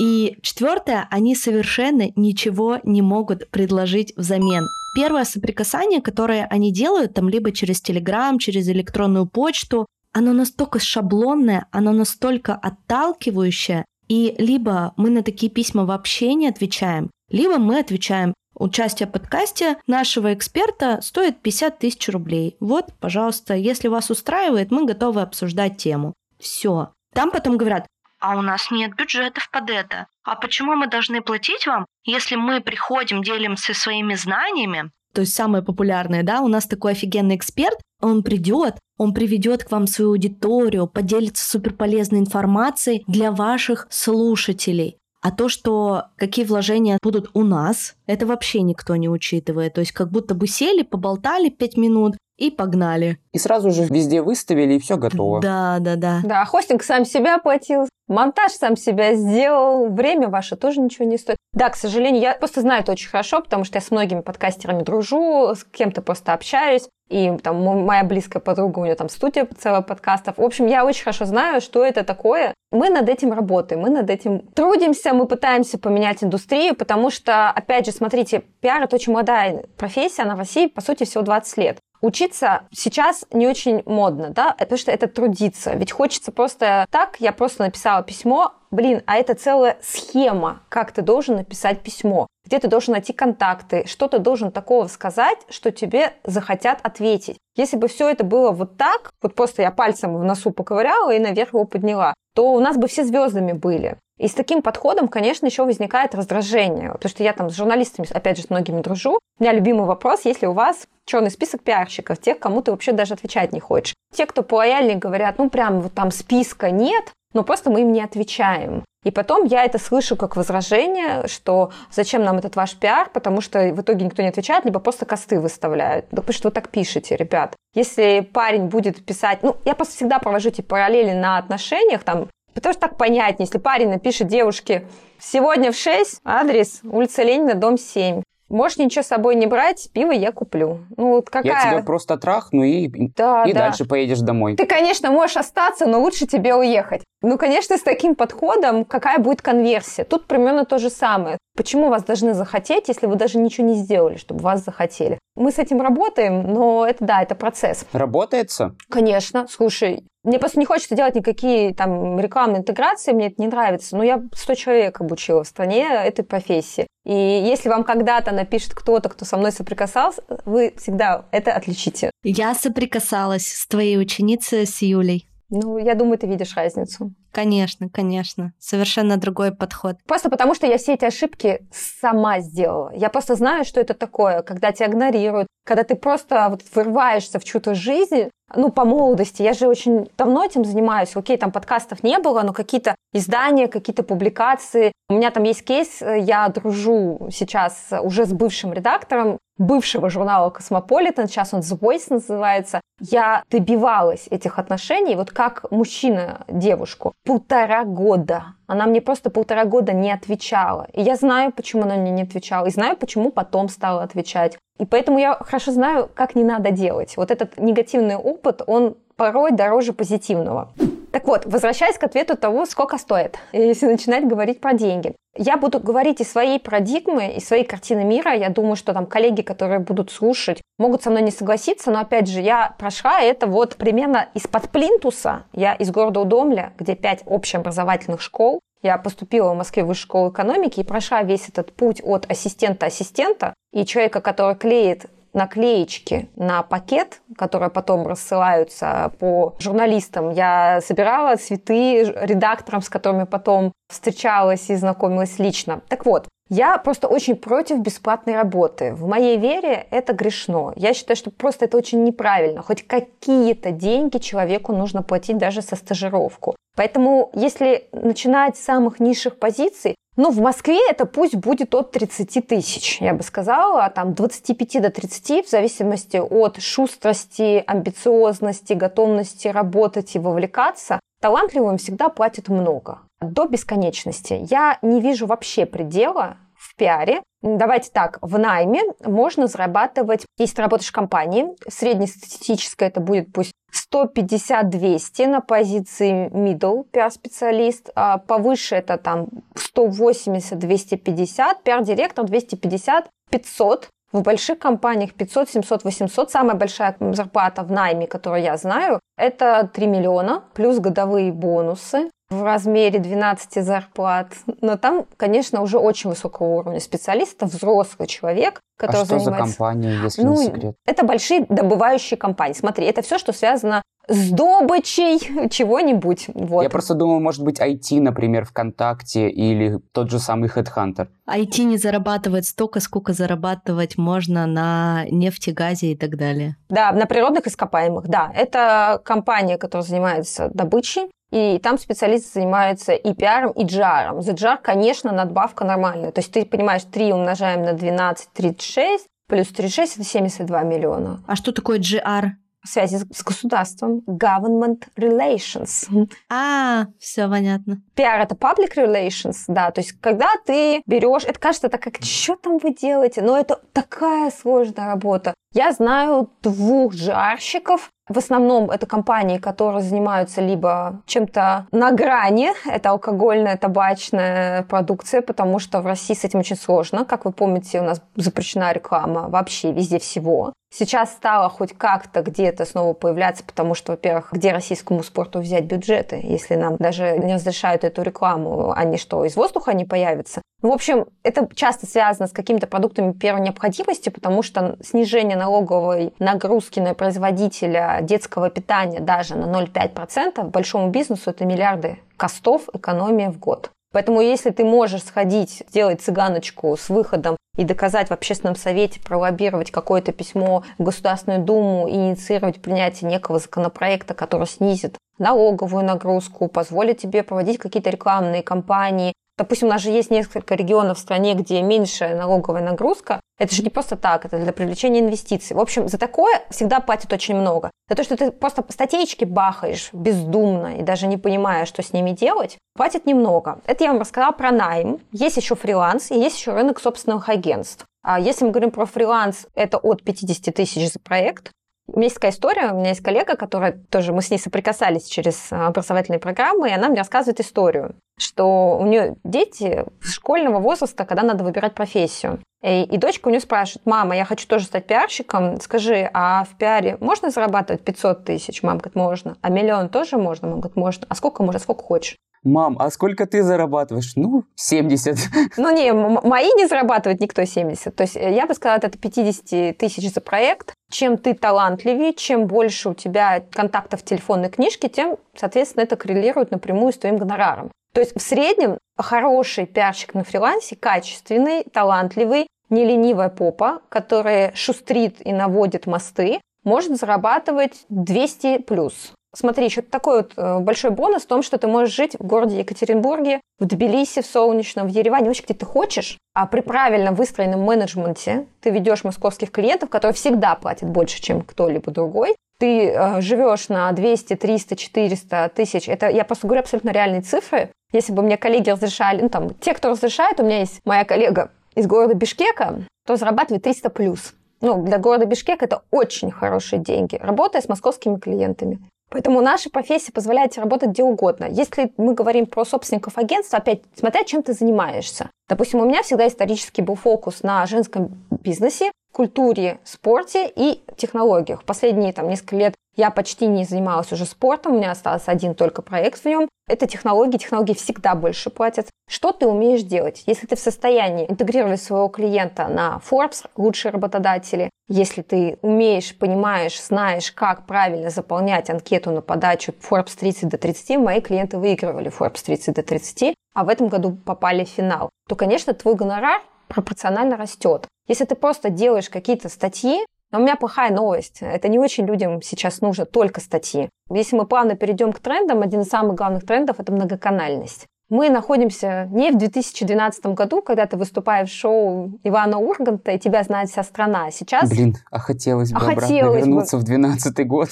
и четвертое, они совершенно ничего не могут предложить взамен. Первое соприкасание, которое они делают, там либо через Телеграм, через электронную почту, оно настолько шаблонное, оно настолько отталкивающее, и либо мы на такие письма вообще не отвечаем, либо мы отвечаем Участие в подкасте нашего эксперта стоит 50 тысяч рублей. Вот, пожалуйста, если вас устраивает, мы готовы обсуждать тему. Все. Там потом говорят, а у нас нет бюджетов под это. А почему мы должны платить вам, если мы приходим, делимся своими знаниями? То есть самое популярное, да, у нас такой офигенный эксперт, он придет, он приведет к вам свою аудиторию, поделится суперполезной информацией для ваших слушателей. А то, что какие вложения будут у нас, это вообще никто не учитывает. То есть как будто бы сели, поболтали пять минут и погнали. И сразу же везде выставили, и все готово. Да, да, да. Да, хостинг сам себя оплатил, монтаж сам себя сделал, время ваше тоже ничего не стоит. Да, к сожалению, я просто знаю это очень хорошо, потому что я с многими подкастерами дружу, с кем-то просто общаюсь. И там моя близкая подруга, у нее там студия целая подкастов. В общем, я очень хорошо знаю, что это такое. Мы над этим работаем, мы над этим трудимся, мы пытаемся поменять индустрию, потому что, опять же, смотрите, пиар – это очень молодая профессия, она в России, по сути, всего 20 лет. Учиться сейчас не очень модно, да, потому что это трудиться. Ведь хочется просто так, я просто написала письмо, блин, а это целая схема, как ты должен написать письмо, где ты должен найти контакты, что ты должен такого сказать, что тебе захотят ответить. Если бы все это было вот так, вот просто я пальцем в носу поковыряла и наверх его подняла, то у нас бы все звездами были. И с таким подходом, конечно, еще возникает раздражение. Потому что я там с журналистами, опять же, с многими дружу. У меня любимый вопрос, если у вас черный список пиарщиков, тех, кому ты вообще даже отвечать не хочешь. Те, кто полояльнее говорят, ну прям вот там списка нет, но просто мы им не отвечаем. И потом я это слышу как возражение, что зачем нам этот ваш пиар, потому что в итоге никто не отвечает, либо просто косты выставляют. Да потому что вы так пишете, ребят. Если парень будет писать... Ну, я просто всегда провожу эти параллели на отношениях, там, Потому что так понятнее, если парень напишет девушке «Сегодня в 6, адрес улица Ленина, дом 7». Можешь ничего с собой не брать, пиво я куплю. Ну, вот какая... Я тебя просто трахну и, да, и да. дальше поедешь домой. Ты, конечно, можешь остаться, но лучше тебе уехать. Ну, конечно, с таким подходом какая будет конверсия? Тут примерно то же самое. Почему вас должны захотеть, если вы даже ничего не сделали, чтобы вас захотели? Мы с этим работаем, но это, да, это процесс. Работается? Конечно. Слушай, мне просто не хочется делать никакие там рекламные интеграции, мне это не нравится. Но я 100 человек обучила в стране этой профессии. И если вам когда-то напишет кто-то, кто со мной соприкасался, вы всегда это отличите. Я соприкасалась с твоей ученицей, с Юлей. Ну, я думаю, ты видишь разницу. Конечно, конечно. Совершенно другой подход. Просто потому, что я все эти ошибки сама сделала. Я просто знаю, что это такое, когда тебя игнорируют, когда ты просто вот вырываешься в чью-то жизнь, ну, по молодости. Я же очень давно этим занимаюсь. Окей, там подкастов не было, но какие-то издания, какие-то публикации. У меня там есть кейс, я дружу сейчас уже с бывшим редактором бывшего журнала «Cosmopolitan», сейчас он «The Voice» называется. Я добивалась этих отношений, вот как мужчина девушку, полтора года. Она мне просто полтора года не отвечала. И я знаю, почему она мне не отвечала, и знаю, почему потом стала отвечать. И поэтому я хорошо знаю, как не надо делать. Вот этот негативный опыт, он порой дороже позитивного. Так вот, возвращаясь к ответу того, сколько стоит, если начинать говорить про деньги. Я буду говорить из своей парадигмы, из своей картины мира. Я думаю, что там коллеги, которые будут слушать, могут со мной не согласиться, но опять же, я прошла это вот примерно из-под плинтуса. Я из города Удомля, где пять общеобразовательных школ. Я поступила в Москве в высшую школу экономики и прошла весь этот путь от ассистента-ассистента и человека, который клеит наклеечки на пакет, которые потом рассылаются по журналистам. Я собирала цветы редакторам, с которыми потом встречалась и знакомилась лично. Так вот, я просто очень против бесплатной работы. В моей вере это грешно. Я считаю, что просто это очень неправильно. Хоть какие-то деньги человеку нужно платить даже со стажировку. Поэтому, если начинать с самых низших позиций, ну, в Москве это пусть будет от 30 тысяч, я бы сказала, там 25 до 30, в зависимости от шустрости, амбициозности, готовности работать и вовлекаться. Талантливым всегда платят много, до бесконечности. Я не вижу вообще предела в пиаре. Давайте так, в найме можно зарабатывать, если ты работаешь в компании, среднестатистическое это будет пусть 150-200 на позиции middle пиар-специалист, а повыше это там 180-250, пиар-директор 250-500, в больших компаниях 500, 700, 800. Самая большая зарплата в найме, которую я знаю, это 3 миллиона, плюс годовые бонусы. В размере 12 зарплат. Но там, конечно, уже очень высокого уровня специалист, это взрослый человек, который а что занимается... за компания, если Ну, не секрет? это большие добывающие компании. Смотри, это все, что связано с добычей чего-нибудь. Вот. Я просто думал, может быть, IT, например, ВКонтакте или тот же самый Headhunter. IT не зарабатывает столько, сколько зарабатывать можно на нефти, газе и так далее. Да, на природных ископаемых, да. Это компания, которая занимается добычей, и там специалисты занимаются и пиаром, и GR. За GR, конечно, надбавка нормальная. То есть ты понимаешь, 3 умножаем на 12, 36, плюс 36 – это 72 миллиона. А что такое GR? Связи с- с государством. Government Relations. А, все понятно. Пиар это public relations, да, то есть когда ты берешь, это кажется так, как что там вы делаете, но это такая сложная работа. Я знаю двух жарщиков, в основном это компании, которые занимаются либо чем-то на грани, это алкогольная, табачная продукция, потому что в России с этим очень сложно. Как вы помните, у нас запрещена реклама вообще везде всего. Сейчас стало хоть как-то где-то снова появляться, потому что, во-первых, где российскому спорту взять бюджеты, если нам даже не разрешают эту рекламу, они что, из воздуха не появятся? Ну, в общем, это часто связано с какими-то продуктами первой необходимости, потому что снижение налоговой нагрузки на производителя детского питания даже на 0,5% большому бизнесу это миллиарды костов экономия в год. Поэтому если ты можешь сходить, сделать цыганочку с выходом и доказать в общественном совете, пролоббировать какое-то письмо в Государственную Думу, инициировать принятие некого законопроекта, который снизит налоговую нагрузку, позволит тебе проводить какие-то рекламные кампании. Допустим, у нас же есть несколько регионов в стране, где меньшая налоговая нагрузка. Это же не просто так, это для привлечения инвестиций. В общем, за такое всегда платят очень много. За то, что ты просто статейки бахаешь бездумно и даже не понимая, что с ними делать, платят немного. Это я вам рассказала про найм. Есть еще фриланс и есть еще рынок собственных агентств. А если мы говорим про фриланс, это от 50 тысяч за проект. У меня есть такая история, у меня есть коллега, которая тоже, мы с ней соприкасались через а, образовательные программы, и она мне рассказывает историю, что у нее дети школьного возраста, когда надо выбирать профессию. И, и дочка у нее спрашивает, мама, я хочу тоже стать пиарщиком, скажи, а в пиаре можно зарабатывать 500 тысяч? Мама говорит, можно. А миллион тоже можно? Мама говорит, можно. А сколько можно? Сколько хочешь? Мам, а сколько ты зарабатываешь? Ну, 70. Ну не, мои не зарабатывает никто 70. То есть э, я бы сказала, это 50 тысяч за проект. Чем ты талантливее, чем больше у тебя контактов в телефонной книжке, тем, соответственно, это коррелирует напрямую с твоим гонораром. То есть в среднем хороший пиарщик на фрилансе, качественный, талантливый, не ленивая попа, которая шустрит и наводит мосты, может зарабатывать 200 плюс. Смотри, еще такой вот э, большой бонус в том, что ты можешь жить в городе Екатеринбурге, в Тбилиси, в Солнечном, в Ереване, вообще где ты хочешь. А при правильно выстроенном менеджменте ты ведешь московских клиентов, которые всегда платят больше, чем кто-либо другой. Ты э, живешь на 200, 300, 400 тысяч. Это я просто говорю абсолютно реальные цифры. Если бы мне коллеги разрешали, ну там, те, кто разрешает, у меня есть моя коллега из города Бишкека, то зарабатывает 300 плюс. Ну, для города Бишкек это очень хорошие деньги, работая с московскими клиентами. Поэтому наша профессия позволяет тебе работать где угодно. Если мы говорим про собственников агентства, опять смотря чем ты занимаешься. Допустим, у меня всегда исторически был фокус на женском бизнесе, культуре, спорте и технологиях. Последние там, несколько лет я почти не занималась уже спортом, у меня остался один только проект в нем. Это технологии, технологии всегда больше платят. Что ты умеешь делать? Если ты в состоянии интегрировать своего клиента на Forbes, лучшие работодатели, если ты умеешь, понимаешь, знаешь, как правильно заполнять анкету на подачу Forbes 30 до 30, мои клиенты выигрывали Forbes 30 до 30, а в этом году попали в финал, то, конечно, твой гонорар пропорционально растет. Если ты просто делаешь какие-то статьи, но у меня плохая новость. Это не очень людям сейчас нужно только статьи. Если мы плавно перейдем к трендам, один из самых главных трендов – это многоканальность. Мы находимся не в 2012 году, когда ты выступаешь в шоу Ивана Урганта, и тебя знает вся страна. Сейчас Блин, а хотелось бы А обратно хотелось бы. вернуться в 12 год.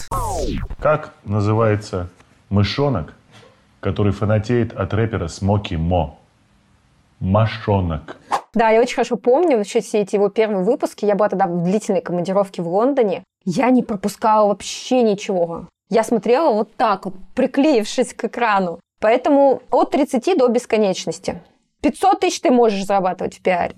Как называется мышонок, который фанатеет от рэпера Смоки Мо? Мошонок. Да, я очень хорошо помню вообще все эти его первые выпуски. Я была тогда в длительной командировке в Лондоне. Я не пропускала вообще ничего. Я смотрела вот так вот, приклеившись к экрану. Поэтому от 30 до бесконечности. 500 тысяч ты можешь зарабатывать в пиаре.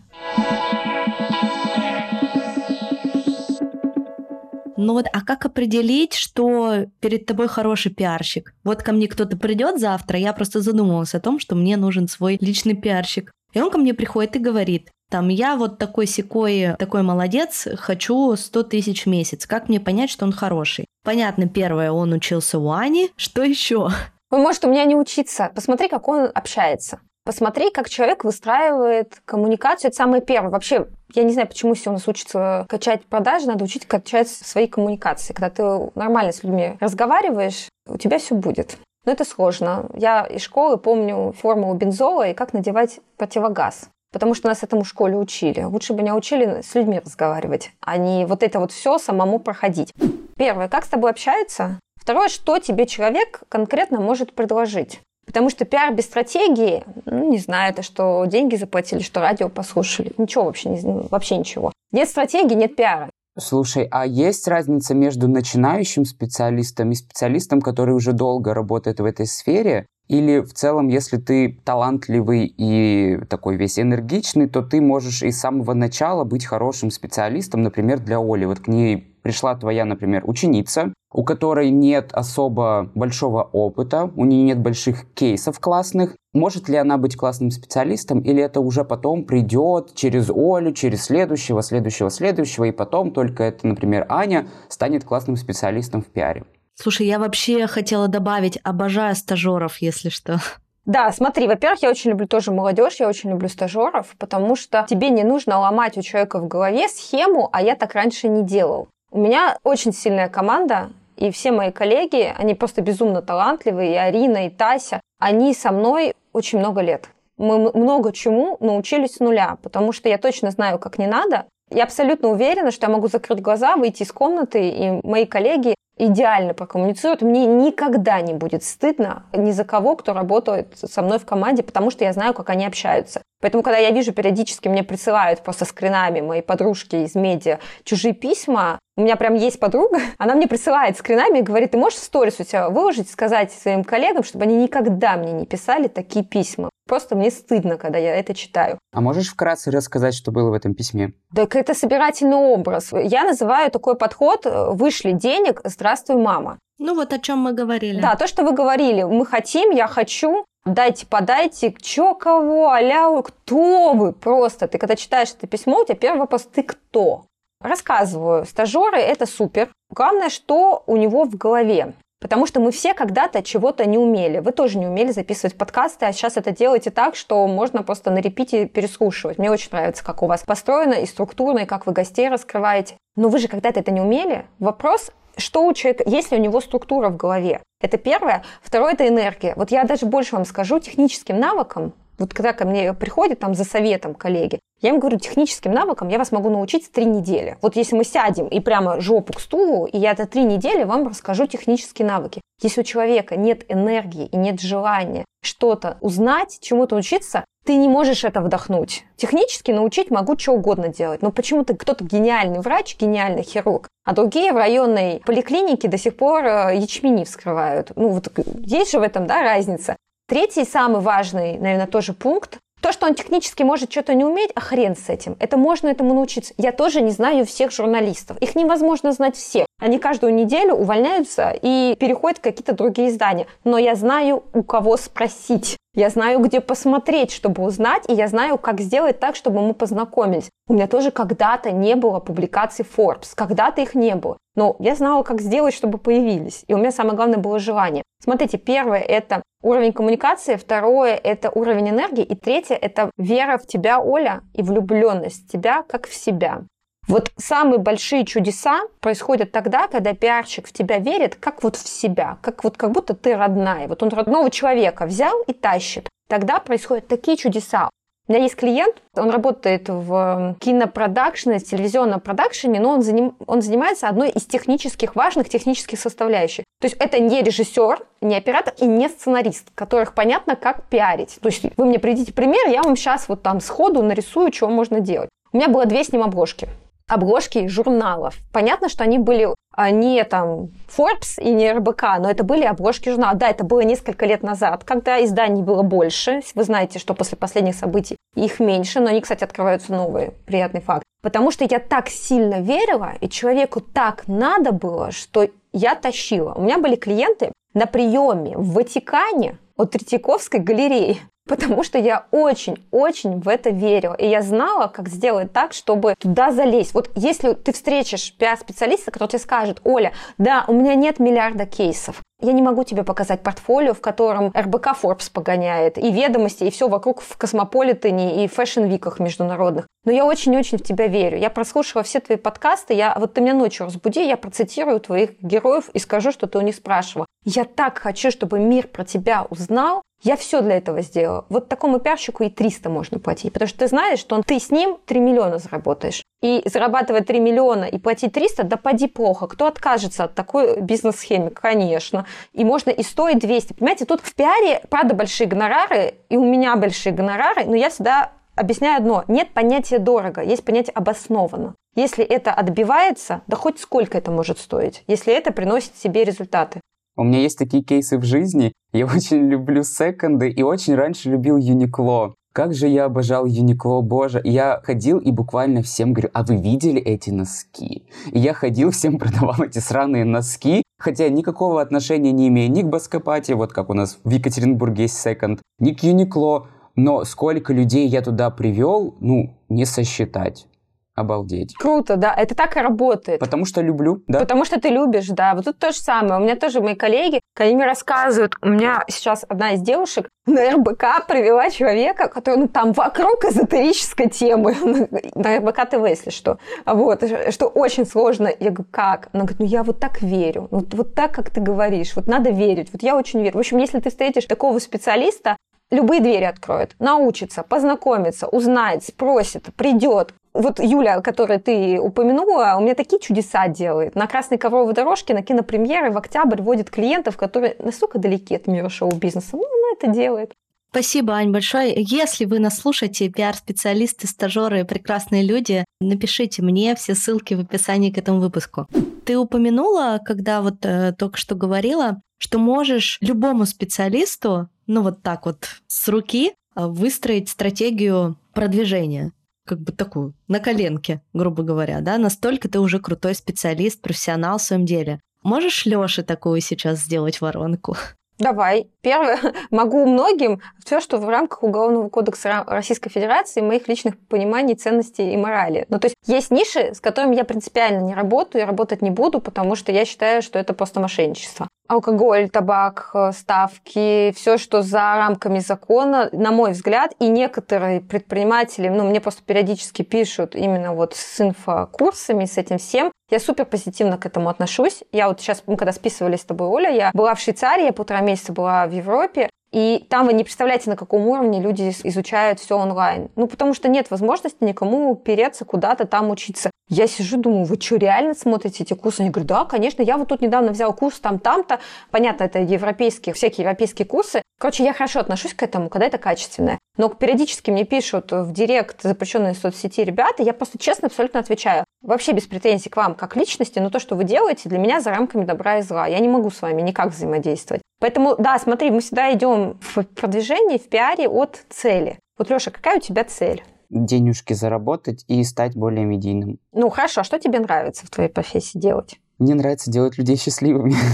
Ну вот, а как определить, что перед тобой хороший пиарщик? Вот ко мне кто-то придет завтра, я просто задумалась о том, что мне нужен свой личный пиарщик. И он ко мне приходит и говорит, там, я вот такой секой, такой молодец, хочу 100 тысяч в месяц. Как мне понять, что он хороший? Понятно, первое, он учился у Ани. Что еще? Он может у меня не учиться. Посмотри, как он общается. Посмотри, как человек выстраивает коммуникацию. Это самое первое. Вообще, я не знаю, почему все у нас учится качать продажи, надо учить качать свои коммуникации. Когда ты нормально с людьми разговариваешь, у тебя все будет. Но это сложно. Я из школы помню формулу бензола и как надевать противогаз. Потому что нас этому в школе учили. Лучше бы меня учили с людьми разговаривать, а не вот это вот все самому проходить. Первое, как с тобой общаются? Второе, что тебе человек конкретно может предложить? Потому что пиар без стратегии, ну, не знаю, это что деньги заплатили, что радио послушали. Ничего вообще, не, вообще ничего. Нет стратегии, нет пиара. Слушай, а есть разница между начинающим специалистом и специалистом, который уже долго работает в этой сфере? Или в целом, если ты талантливый и такой весь энергичный, то ты можешь и с самого начала быть хорошим специалистом, например, для Оли. Вот к ней пришла твоя, например, ученица, у которой нет особо большого опыта, у нее нет больших кейсов классных. Может ли она быть классным специалистом, или это уже потом придет через Олю, через следующего, следующего, следующего, и потом только это, например, Аня станет классным специалистом в пиаре? Слушай, я вообще хотела добавить, обожаю стажеров, если что. Да, смотри, во-первых, я очень люблю тоже молодежь, я очень люблю стажеров, потому что тебе не нужно ломать у человека в голове схему, а я так раньше не делал. У меня очень сильная команда, и все мои коллеги, они просто безумно талантливые, и Арина, и Тася, они со мной очень много лет. Мы много чему научились с нуля, потому что я точно знаю, как не надо. Я абсолютно уверена, что я могу закрыть глаза, выйти из комнаты, и мои коллеги идеально прокоммуницируют, мне никогда не будет стыдно ни за кого, кто работает со мной в команде, потому что я знаю, как они общаются. Поэтому, когда я вижу периодически, мне присылают просто скринами мои подружки из медиа чужие письма, у меня прям есть подруга, она мне присылает скринами и говорит, ты можешь сторис у тебя выложить, сказать своим коллегам, чтобы они никогда мне не писали такие письма. Просто мне стыдно, когда я это читаю. А можешь вкратце рассказать, что было в этом письме? Так это собирательный образ. Я называю такой подход «вышли денег, здравствуй, мама». Ну вот о чем мы говорили. Да, то, что вы говорили. Мы хотим, я хочу, дайте, подайте, чё, кого, аля, кто вы просто. Ты когда читаешь это письмо, у тебя первый вопрос, ты кто? Рассказываю, стажеры – это супер. Главное, что у него в голове. Потому что мы все когда-то чего-то не умели. Вы тоже не умели записывать подкасты, а сейчас это делаете так, что можно просто на репите переслушивать. Мне очень нравится, как у вас построено и структурно, и как вы гостей раскрываете. Но вы же когда-то это не умели. Вопрос, что у человека, есть ли у него структура в голове. Это первое. Второе – это энергия. Вот я даже больше вам скажу, техническим навыкам вот когда ко мне приходят там за советом коллеги, я им говорю, техническим навыкам я вас могу научить три недели. Вот если мы сядем и прямо жопу к стулу, и я за три недели вам расскажу технические навыки. Если у человека нет энергии и нет желания что-то узнать, чему-то учиться, ты не можешь это вдохнуть. Технически научить могу что угодно делать, но почему-то кто-то гениальный врач, гениальный хирург, а другие в районной поликлинике до сих пор э, ячмени вскрывают. Ну, вот есть же в этом, да, разница. Третий, самый важный, наверное, тоже пункт, то, что он технически может что-то не уметь, а хрен с этим. Это можно этому научиться. Я тоже не знаю всех журналистов. Их невозможно знать всех. Они каждую неделю увольняются и переходят в какие-то другие издания. Но я знаю, у кого спросить. Я знаю, где посмотреть, чтобы узнать, и я знаю, как сделать так, чтобы мы познакомились. У меня тоже когда-то не было публикаций Forbes, когда-то их не было. Но я знала, как сделать, чтобы появились. И у меня самое главное было желание. Смотрите, первое – это уровень коммуникации, второе – это уровень энергии, и третье – это вера в тебя, Оля, и влюбленность в тебя как в себя. Вот самые большие чудеса происходят тогда, когда пиарщик в тебя верит, как вот в себя, как вот как будто ты родная. Вот он родного человека взял и тащит. Тогда происходят такие чудеса. У меня есть клиент, он работает в кинопродакшне, телевизионном продакшене, но он, заним, он занимается одной из технических, важных технических составляющих. То есть это не режиссер, не оператор и не сценарист, которых понятно, как пиарить. То есть вы мне придите пример, я вам сейчас вот там сходу нарисую, что можно делать. У меня было две с ним обложки обложки журналов. Понятно, что они были а, не там Forbes и не РБК, но это были обложки журналов. Да, это было несколько лет назад, когда изданий было больше. Вы знаете, что после последних событий их меньше, но они, кстати, открываются новые. Приятный факт. Потому что я так сильно верила, и человеку так надо было, что я тащила. У меня были клиенты на приеме в Ватикане от Третьяковской галереи. Потому что я очень-очень в это верила. И я знала, как сделать так, чтобы туда залезть. Вот если ты встретишь пиар-специалиста, который тебе скажет, Оля, да, у меня нет миллиарда кейсов, я не могу тебе показать портфолио, в котором РБК Forbes погоняет, и ведомости, и все вокруг в Космополитене, и fashion week ах международных. Но я очень-очень в тебя верю. Я прослушала все твои подкасты, я, вот ты меня ночью разбуди, я процитирую твоих героев и скажу, что ты у них спрашивала. Я так хочу, чтобы мир про тебя узнал, я все для этого сделала. Вот такому пиарщику и 300 можно платить, потому что ты знаешь, что ты с ним 3 миллиона заработаешь. И зарабатывать 3 миллиона и платить 300, да поди плохо. Кто откажется от такой бизнес-схемы? Конечно. И можно и 100, и 200. Понимаете, тут в пиаре, правда, большие гонорары, и у меня большие гонорары, но я всегда объясняю одно. Нет понятия дорого, есть понятие обоснованно. Если это отбивается, да хоть сколько это может стоить, если это приносит себе результаты. У меня есть такие кейсы в жизни. Я очень люблю секонды и очень раньше любил Юникло. Как же я обожал Юникло, боже. Я ходил и буквально всем говорю, а вы видели эти носки? И я ходил, всем продавал эти сраные носки, хотя никакого отношения не имею ни к Баскопате, вот как у нас в Екатеринбурге есть секонд, ни к Юникло. Но сколько людей я туда привел, ну, не сосчитать. Обалдеть. Круто, да, это так и работает. Потому что люблю, да. Потому что ты любишь, да. Вот тут то же самое. У меня тоже мои коллеги, они мне рассказывают, у меня сейчас одна из девушек на РБК привела человека, который, ну, там вокруг эзотерической темы, на РБК ТВ, если что. Вот, что очень сложно. Я говорю, как? Она говорит, ну, я вот так верю. Вот, вот так, как ты говоришь. Вот надо верить. Вот я очень верю. В общем, если ты встретишь такого специалиста, любые двери откроет, научится, познакомится, узнает, спросит, придет. Вот Юля, которую ты упомянула, у меня такие чудеса делает. На красной ковровой дорожке на кинопремьеры в октябрь водит клиентов, которые настолько далеки от мира шоу-бизнеса. Ну, она это делает. Спасибо, Ань, большое. Если вы нас слушаете, пиар-специалисты, стажеры, прекрасные люди, напишите мне все ссылки в описании к этому выпуску. Ты упомянула, когда вот э, только что говорила, что можешь любому специалисту, ну вот так вот с руки, э, выстроить стратегию продвижения как бы такую, на коленке, грубо говоря, да, настолько ты уже крутой специалист, профессионал в своем деле. Можешь Лёше такую сейчас сделать воронку? Давай. Первое, могу многим все, что в рамках Уголовного кодекса Российской Федерации, моих личных пониманий, ценностей и морали. Ну, то есть есть ниши, с которыми я принципиально не работаю и работать не буду, потому что я считаю, что это просто мошенничество. Алкоголь, табак, э, ставки, все, что за рамками закона, на мой взгляд, и некоторые предприниматели, ну, мне просто периодически пишут именно вот с инфокурсами, с этим всем, я супер позитивно к этому отношусь. Я вот сейчас, мы когда списывались с тобой, Оля, я была в Швейцарии, я полтора месяца была в Европе, и там вы не представляете, на каком уровне люди изучают все онлайн. Ну, потому что нет возможности никому переться куда-то там учиться. Я сижу, думаю, вы что, реально смотрите эти курсы? Они говорят, да, конечно, я вот тут недавно взял курс там-там-то. Понятно, это европейские, всякие европейские курсы. Короче, я хорошо отношусь к этому, когда это качественное. Но периодически мне пишут в директ запрещенные соцсети ребята, я просто честно абсолютно отвечаю. Вообще без претензий к вам как личности, но то, что вы делаете, для меня за рамками добра и зла. Я не могу с вами никак взаимодействовать. Поэтому, да, смотри, мы всегда идем в продвижении, в пиаре от цели. Вот, Леша, какая у тебя цель? Денежки заработать и стать более медийным. Ну, хорошо, а что тебе нравится в твоей профессии делать? Мне нравится делать людей счастливыми.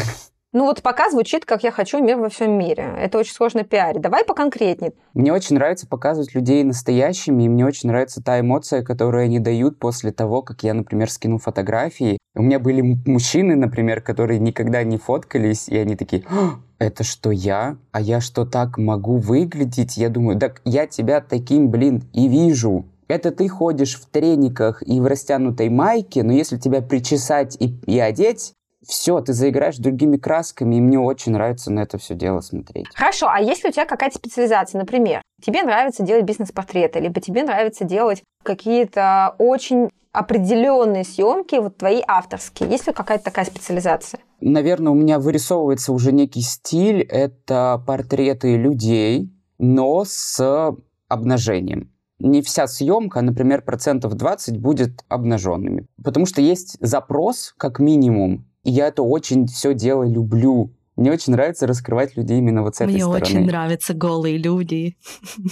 Ну вот пока звучит, как я хочу мир во всем мире. Это очень сложно пиарить. Давай поконкретнее. Мне очень нравится показывать людей настоящими, и мне очень нравится та эмоция, которую они дают после того, как я, например, скину фотографии. У меня были мужчины, например, которые никогда не фоткались, и они такие, это что я? А я что так могу выглядеть? Я думаю, так я тебя таким, блин, и вижу. Это ты ходишь в трениках и в растянутой майке, но если тебя причесать и, и одеть, все, ты заиграешь другими красками, и мне очень нравится на это все дело смотреть. Хорошо, а если у тебя какая-то специализация, например, тебе нравится делать бизнес-портреты, либо тебе нравится делать какие-то очень определенные съемки, вот твои авторские. Есть ли какая-то такая специализация? Наверное, у меня вырисовывается уже некий стиль. Это портреты людей, но с обнажением не вся съемка, например, процентов 20 будет обнаженными. Потому что есть запрос, как минимум, и я это очень все дело люблю. Мне очень нравится раскрывать людей именно вот с этой Мне стороны. очень нравятся голые люди.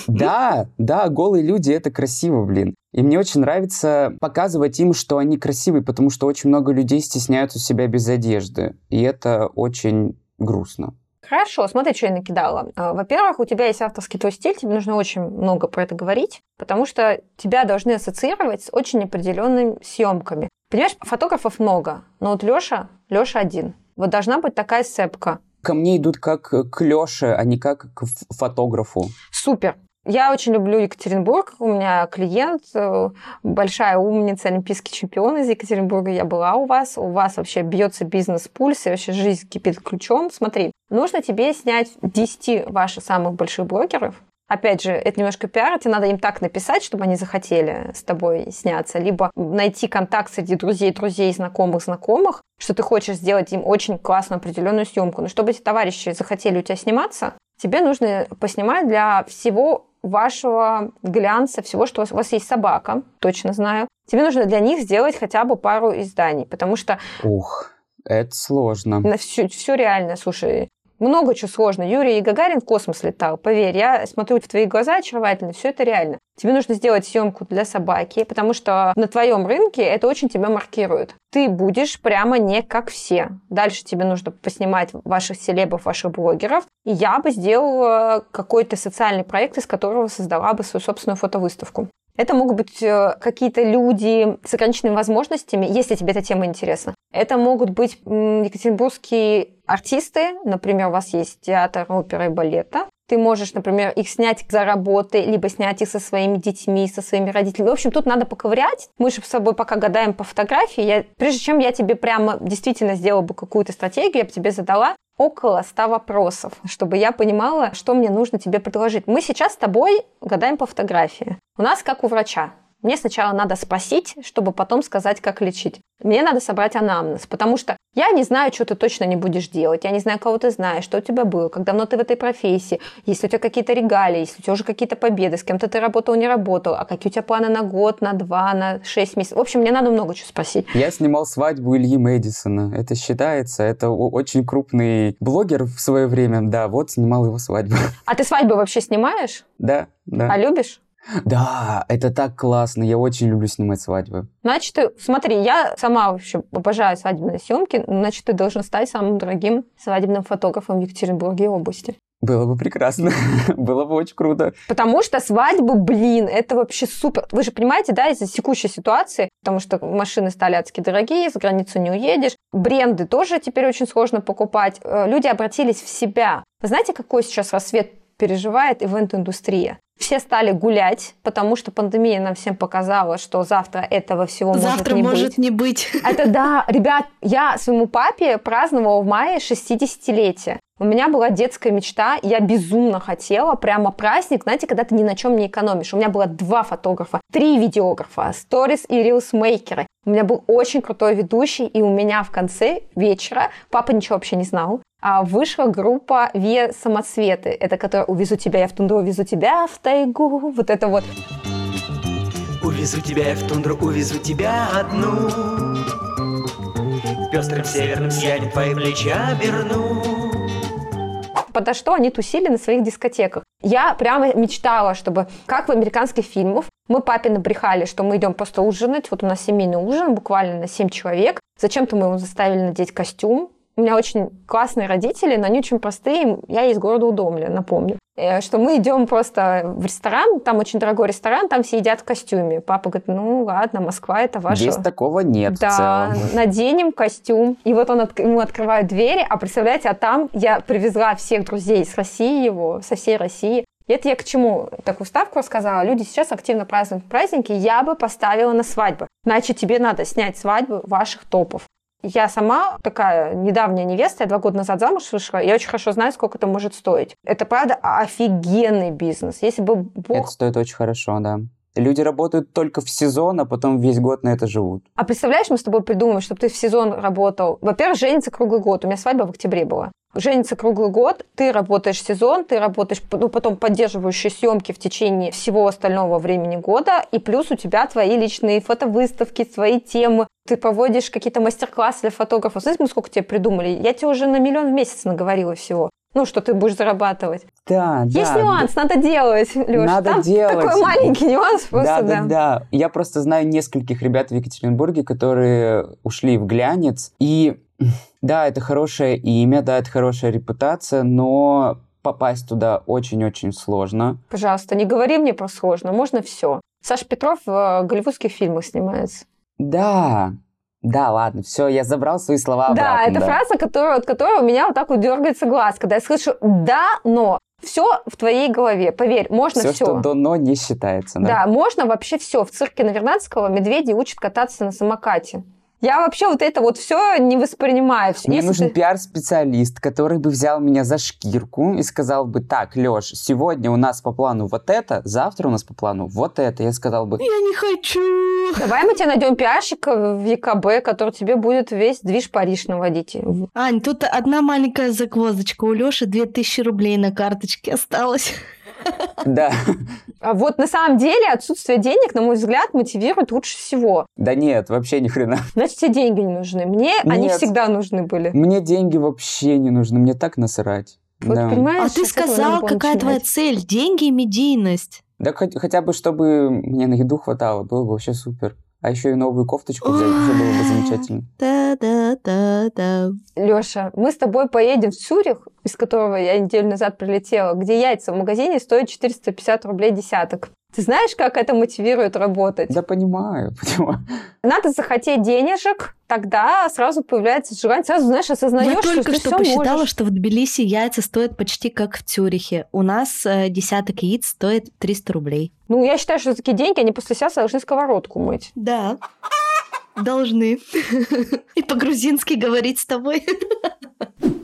Да, да, голые люди это красиво, блин. И мне очень нравится показывать им, что они красивые, потому что очень много людей стесняются себя без одежды. И это очень грустно. Хорошо, смотри, что я накидала. А, Во-первых, у тебя есть авторский твой стиль, тебе нужно очень много про это говорить, потому что тебя должны ассоциировать с очень определенными съемками. Понимаешь, фотографов много, но вот Лёша, Лёша один. Вот должна быть такая сцепка. Ко мне идут как к Лёше, а не как к фотографу. Супер. Я очень люблю Екатеринбург. У меня клиент, э, большая умница, олимпийский чемпион из Екатеринбурга. Я была у вас. У вас вообще бьется бизнес-пульс, и вообще жизнь кипит ключом. Смотри, нужно тебе снять 10 ваших самых больших блогеров, Опять же, это немножко пиар, тебе надо им так написать, чтобы они захотели с тобой сняться, либо найти контакт среди друзей, друзей, знакомых, знакомых, что ты хочешь сделать им очень классную определенную съемку. Но чтобы эти товарищи захотели у тебя сниматься, тебе нужно поснимать для всего вашего глянца, всего, что у вас, у вас есть собака, точно знаю. Тебе нужно для них сделать хотя бы пару изданий, потому что Ух, это сложно. на все, все реально, слушай, много чего сложно. Юрий Гагарин в космос летал, поверь, я смотрю в твои глаза очаровательно, все это реально. Тебе нужно сделать съемку для собаки, потому что на твоем рынке это очень тебя маркирует. Ты будешь прямо не как все. Дальше тебе нужно поснимать ваших селебов, ваших блогеров. И я бы сделала какой-то социальный проект, из которого создала бы свою собственную фотовыставку. Это могут быть э, какие-то люди с ограниченными возможностями, если тебе эта тема интересна. Это могут быть екатеринбургские артисты, например, у вас есть театр оперы и балета. Ты можешь, например, их снять за работой, либо снять их со своими детьми, со своими родителями. В общем, тут надо поковырять. Мы же с собой пока гадаем по фотографии. Я, прежде чем я тебе прямо действительно сделала бы какую-то стратегию, я бы тебе задала около 100 вопросов, чтобы я понимала, что мне нужно тебе предложить. Мы сейчас с тобой гадаем по фотографии. У нас как у врача. Мне сначала надо спросить, чтобы потом сказать, как лечить. Мне надо собрать анамнез, потому что я не знаю, что ты точно не будешь делать. Я не знаю, кого ты знаешь, что у тебя было, как давно ты в этой профессии, есть ли у тебя какие-то регалии, есть ли у тебя уже какие-то победы, с кем-то ты работал, не работал, а какие у тебя планы на год, на два, на шесть месяцев. В общем, мне надо много чего спросить. Я снимал свадьбу Ильи Мэдисона. Это считается. Это очень крупный блогер в свое время. Да, вот снимал его свадьбу. А ты свадьбы вообще снимаешь? Да, да. А любишь? Да, это так классно. Я очень люблю снимать свадьбы. Значит, ты, смотри, я сама вообще обожаю свадебные съемки, значит, ты должен стать самым дорогим свадебным фотографом в Екатеринбурге и области. Было бы прекрасно. Было бы очень круто. Потому что свадьбы, блин, это вообще супер. Вы же понимаете, да, из-за текущей ситуации, потому что машины стали адски дорогие, за границу не уедешь, бренды тоже теперь очень сложно покупать. Э, Люди обратились в себя. Вы знаете, какой сейчас рассвет переживает ивент-индустрия? Все стали гулять, потому что пандемия нам всем показала, что завтра этого всего Завтра может не может быть. не быть. Это да, ребят, я своему папе праздновала в мае 60-летие. У меня была детская мечта, я безумно хотела прямо праздник, знаете, когда ты ни на чем не экономишь. У меня было два фотографа, три видеографа, сторис и рилсмейкеры. У меня был очень крутой ведущий, и у меня в конце вечера, папа ничего вообще не знал, а вышла группа Ве Самоцветы. Это которая «Увезу тебя, я в тундру, увезу тебя в тайгу». Вот это вот. Увезу тебя я в тундру, увезу тебя одну Пестрым северным сиянием твои плечи оберну подо что они тусили на своих дискотеках. Я прямо мечтала, чтобы, как в американских фильмах, мы папе набрехали, что мы идем просто ужинать. Вот у нас семейный ужин, буквально на 7 человек. Зачем-то мы его заставили надеть костюм. У меня очень классные родители, но они очень простые. Я из города Удомля, напомню. Э, Что мы идем просто в ресторан, там очень дорогой ресторан, там все едят в костюме. Папа говорит, ну ладно, Москва это ваша... Здесь такого нет Да, наденем костюм. И вот он от- ему открывает двери, а представляете, а там я привезла всех друзей с России его, со всей России. И это я к чему такую ставку рассказала. Люди сейчас активно празднуют праздники, я бы поставила на свадьбы. Значит, тебе надо снять свадьбы ваших топов. Я сама такая недавняя невеста, я два года назад замуж вышла, я очень хорошо знаю, сколько это может стоить. Это, правда, офигенный бизнес. Если бы Бог Это стоит очень хорошо, да. Люди работают только в сезон, а потом весь год на это живут. А представляешь, мы с тобой придумаем, чтобы ты в сезон работал. Во-первых, женится круглый год. У меня свадьба в октябре была. Женится круглый год, ты работаешь сезон, ты работаешь ну, потом поддерживающие съемки в течение всего остального времени года, и плюс у тебя твои личные фотовыставки, свои темы. Ты проводишь какие-то мастер-классы для фотографов. Знаете, мы сколько тебе придумали? Я тебе уже на миллион в месяц наговорила всего. Ну, что ты будешь зарабатывать. Да, Есть да. нюанс, надо делать, Лёш. Надо Там делать. такой маленький нюанс просто, Да, да, да. Я просто знаю нескольких ребят в Екатеринбурге, которые ушли в глянец. И да, это хорошее имя, да, это хорошая репутация, но попасть туда очень-очень сложно. Пожалуйста, не говори мне про сложно, можно все. Саша Петров в э, голливудских фильмах снимается. Да, да, ладно, все, я забрал свои слова да, обратно. это фраза, которая, от которой у меня вот так вот дергается глаз, когда я слышу «да, но». Все в твоей голове, поверь, можно Все, все. что до «но» не считается, да? Да, можно вообще все. В цирке Навернадского медведи учат кататься на самокате. Я вообще вот это вот все не воспринимаю. Мне Если нужен ты- пиар-специалист, который бы взял меня за шкирку и сказал бы, так, Леш, сегодня у нас по плану вот это, завтра у нас по плану вот это. Я сказал бы, Я не хочу. Давай мы тебе найдем пиарщика в ЕКБ, который тебе будет весь движ Париж наводить. Ань, тут одна маленькая загвоздочка. У Лёши 2000 рублей на карточке осталось. Да, А вот на самом деле отсутствие денег, на мой взгляд, мотивирует лучше всего. да нет, вообще ни хрена. Значит, тебе деньги не нужны. Мне они Нет. всегда нужны были. Мне деньги вообще не нужны, мне так насрать. Вот да. понимаешь, А ты сказал, какая твоя начинать. цель? Деньги и медийность. Да хоть- хотя бы, чтобы мне на еду хватало, было бы вообще супер. А еще и новую кофточку взять, уже было бы замечательно. Да-да-да-да. Леша, мы с тобой поедем в Цюрих, из которого я неделю назад прилетела, где яйца в магазине стоят 450 рублей десяток. Ты знаешь, как это мотивирует работать? Да понимаю, понимаю. Надо захотеть денежек, тогда сразу появляется желание, сразу, знаешь, осознаешь, Я только ты что всё посчитала, можешь. что в Тбилиси яйца стоят почти как в Цюрихе. У нас э, десяток яиц стоит 300 рублей. Ну, я считаю, что за такие деньги они после себя должны сковородку мыть. Да. Должны. И по-грузински говорить с тобой.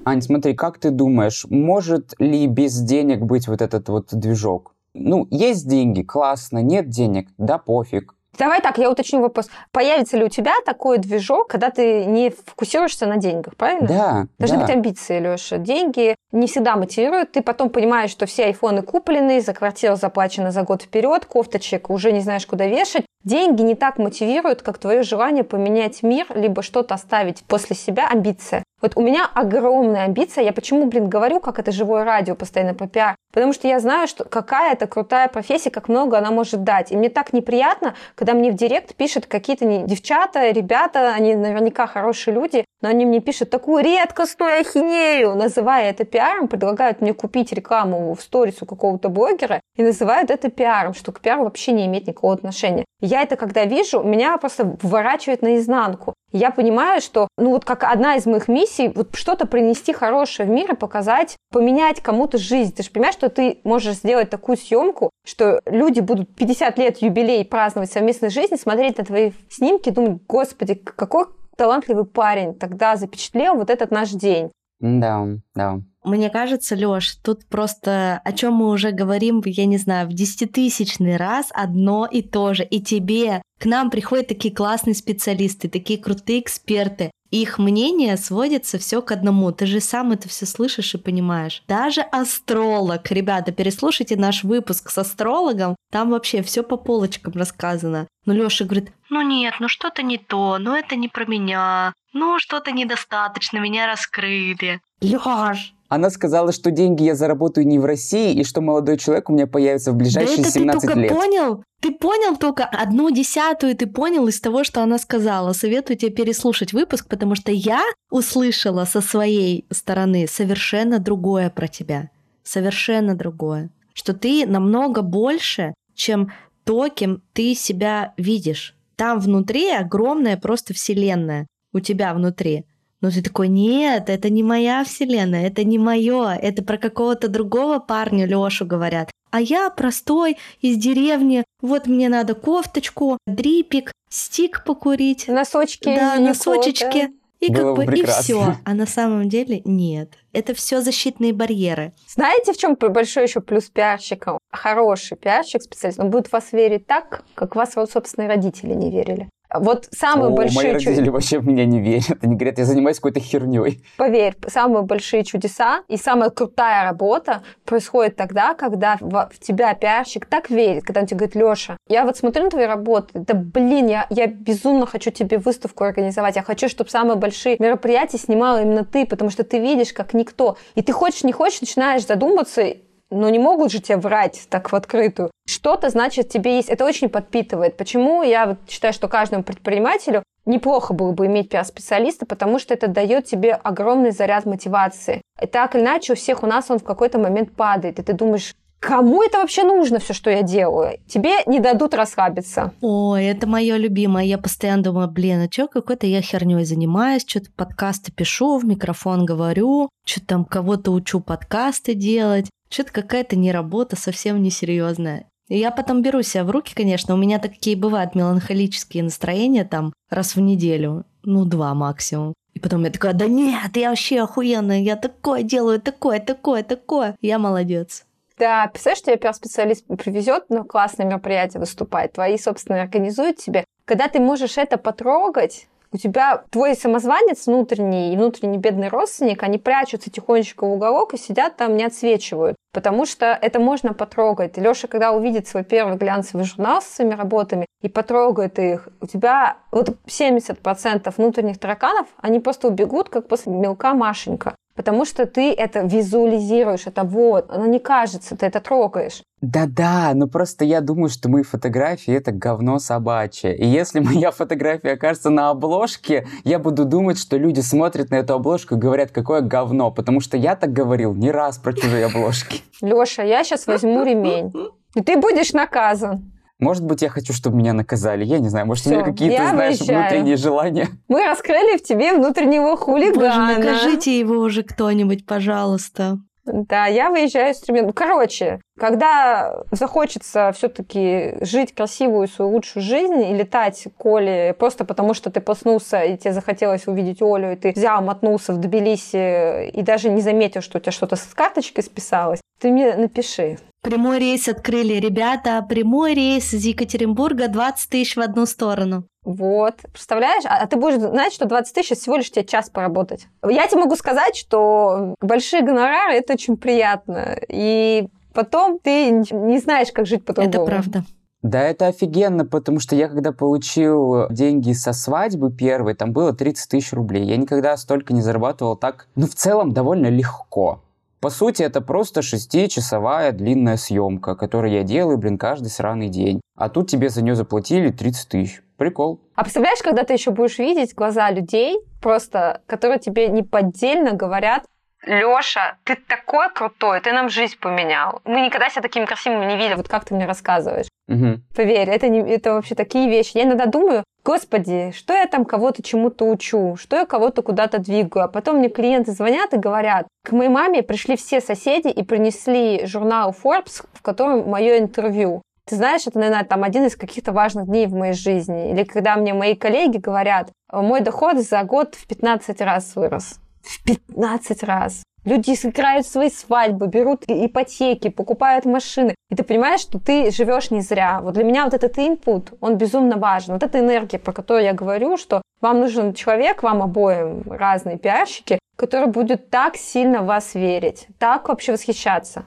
Ань, смотри, как ты думаешь, может ли без денег быть вот этот вот движок? Ну, есть деньги, классно, нет денег, да пофиг. Давай так, я уточню вопрос. Появится ли у тебя такой движок, когда ты не фокусируешься на деньгах, правильно? Да, Должны да. быть амбиции, Леша. Деньги не всегда мотивируют. Ты потом понимаешь, что все айфоны куплены, за квартиру заплачено за год вперед, кофточек уже не знаешь, куда вешать. Деньги не так мотивируют, как твое желание поменять мир, либо что-то оставить после себя, амбиция. Вот у меня огромная амбиция. Я почему, блин, говорю, как это живое радио постоянно по пиар? Потому что я знаю, что какая это крутая профессия, как много она может дать. И мне так неприятно, когда мне в директ пишут какие-то девчата, ребята, они наверняка хорошие люди, но они мне пишут такую редкостную ахинею, называя это пиаром, предлагают мне купить рекламу в сторис у какого-то блогера и называют это пиаром, что к пиару вообще не имеет никакого отношения. Я это когда вижу, меня просто выворачивает наизнанку. Я понимаю, что, ну вот как одна из моих миссий, вот что-то принести хорошее в мир и показать, поменять кому-то жизнь. Ты же понимаешь, что ты можешь сделать такую съемку, что люди будут 50 лет юбилей праздновать совместной жизни, смотреть на твои снимки думать, господи, какой талантливый парень тогда запечатлел вот этот наш день. Да, да. Мне кажется, Лёш, тут просто о чем мы уже говорим, я не знаю, в десятитысячный раз одно и то же. И тебе к нам приходят такие классные специалисты, такие крутые эксперты. Их мнение сводится все к одному. Ты же сам это все слышишь и понимаешь. Даже астролог, ребята, переслушайте наш выпуск с астрологом, там вообще все по полочкам рассказано. Но Лёша говорит, ну нет, ну что-то не то, ну это не про меня, ну что-то недостаточно, меня раскрыли. Лёш, Она сказала, что деньги я заработаю не в России, и что молодой человек у меня появится в Да ближайшие это ты 17 только лет. понял? Ты понял только одну десятую, ты понял из того, что она сказала. Советую тебе переслушать выпуск, потому что я услышала со своей стороны совершенно другое про тебя. Совершенно другое. Что ты намного больше, чем то, кем ты себя видишь. Там внутри огромная просто вселенная. У тебя внутри. Но ты такой, нет, это не моя вселенная, это не мое, это про какого-то другого парня Лешу говорят. А я простой из деревни, вот мне надо кофточку, дрипик, стик покурить, Носочки. да, носочечки. И Было как бы бы и все. А на самом деле нет. Это все защитные барьеры. Знаете, в чем большой еще плюс пиарщика? Хороший пиарщик, специалист, он будет в вас верить так, как вас вот собственные родители не верили. Вот самые О, большие... мои родители вообще в меня не верят. Они говорят, я занимаюсь какой-то херней. Поверь, самые большие чудеса и самая крутая работа происходит тогда, когда в, в тебя пиарщик так верит, когда он тебе говорит, Леша, я вот смотрю на твои работы, да блин, я, я безумно хочу тебе выставку организовать, я хочу, чтобы самые большие мероприятия снимала именно ты, потому что ты видишь, как никто. И ты хочешь, не хочешь, начинаешь задуматься, но не могут же тебе врать так в открытую. Что-то, значит, тебе есть. Это очень подпитывает. Почему я вот считаю, что каждому предпринимателю неплохо было бы иметь пиар-специалиста, потому что это дает тебе огромный заряд мотивации. И так или иначе у всех у нас он в какой-то момент падает, и ты думаешь, кому это вообще нужно, все, что я делаю? Тебе не дадут расслабиться. Ой, это мое любимое. Я постоянно думаю, блин, а что какой-то я херней занимаюсь, что-то подкасты пишу, в микрофон говорю, что-то там кого-то учу подкасты делать. Что-то какая-то не работа, совсем несерьезная. И я потом беру себя в руки, конечно. У меня такие бывают меланхолические настроения там раз в неделю. Ну, два максимум. И потом я такая, да нет, я вообще охуенная, я такое делаю, такое, такое, такое. Я молодец. Да, представляешь, тебе пиар-специалист привезет на классное мероприятие выступать, твои, собственно, организуют тебе. Когда ты можешь это потрогать, у тебя твой самозванец внутренний и внутренний бедный родственник, они прячутся тихонечко в уголок и сидят там, не отсвечивают. Потому что это можно потрогать. Леша, когда увидит свой первый глянцевый журнал со своими работами и потрогает их, у тебя вот 70% внутренних тараканов, они просто убегут, как после мелка Машенька. Потому что ты это визуализируешь, это вот, оно не кажется, ты это трогаешь. Да-да, но просто я думаю, что мои фотографии — это говно собачье. И если моя фотография окажется на обложке, я буду думать, что люди смотрят на эту обложку и говорят, какое говно, потому что я так говорил не раз про чужие обложки. Леша, я сейчас возьму ремень, и ты будешь наказан. Может быть, я хочу, чтобы меня наказали. Я не знаю, может, у Всё, меня какие-то, знаешь, выезжаю. внутренние желания. Мы раскрыли в тебе внутреннего Боже, хулигана. накажите его уже кто-нибудь, пожалуйста. Да, я выезжаю с тремя. Ну, короче, когда захочется все-таки жить красивую свою лучшую жизнь и летать к Оле просто потому, что ты проснулся и тебе захотелось увидеть Олю, и ты взял, мотнулся в Тбилиси и даже не заметил, что у тебя что-то с карточкой списалось, ты мне напиши. Прямой рейс открыли. Ребята, прямой рейс из Екатеринбурга 20 тысяч в одну сторону. Вот. Представляешь? А, а ты будешь знать, что 20 тысяч всего лишь тебе час поработать. Я тебе могу сказать, что большие гонорары – это очень приятно. И потом ты не знаешь, как жить по-другому. Это правда. Да, это офигенно, потому что я когда получил деньги со свадьбы первой, там было 30 тысяч рублей. Я никогда столько не зарабатывал так, ну, в целом, довольно легко. По сути, это просто шестичасовая длинная съемка, которую я делаю, блин, каждый сраный день. А тут тебе за нее заплатили 30 тысяч. Прикол. А представляешь, когда ты еще будешь видеть глаза людей, просто, которые тебе неподдельно говорят, Леша, ты такой крутой, ты нам жизнь поменял. Мы никогда себя такими красивыми не видели, вот как ты мне рассказываешь. Угу. Поверь, это, не, это вообще такие вещи. Я иногда думаю, господи, что я там кого-то чему-то учу, что я кого-то куда-то двигаю. А потом мне клиенты звонят и говорят, к моей маме пришли все соседи и принесли журнал Forbes, в котором мое интервью. Ты знаешь, это, наверное, там один из каких-то важных дней в моей жизни. Или когда мне мои коллеги говорят, мой доход за год в 15 раз вырос. В 15 раз. Люди сыграют свои свадьбы, берут ипотеки, покупают машины. И ты понимаешь, что ты живешь не зря. Вот для меня вот этот input, он безумно важен. Вот эта энергия, про которую я говорю, что вам нужен человек, вам обоим разные пиарщики, который будет так сильно в вас верить, так вообще восхищаться.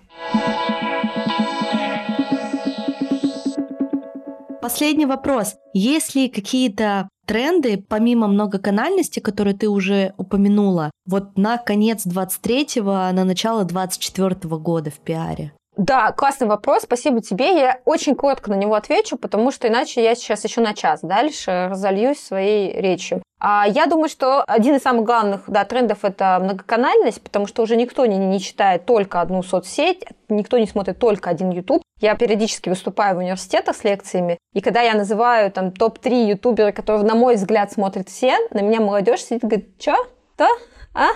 Последний вопрос. Есть ли какие-то тренды, помимо многоканальности, которые ты уже упомянула, вот на конец 23-го, на начало 24-го года в пиаре? Да, классный вопрос, спасибо тебе. Я очень коротко на него отвечу, потому что иначе я сейчас еще на час дальше разольюсь своей речью. А я думаю, что один из самых главных да, трендов – это многоканальность, потому что уже никто не, не читает только одну соцсеть, никто не смотрит только один YouTube. Я периодически выступаю в университетах с лекциями, и когда я называю там топ-3 ютубера, которые, на мой взгляд, смотрят все, на меня молодежь сидит и говорит, что? Да? А?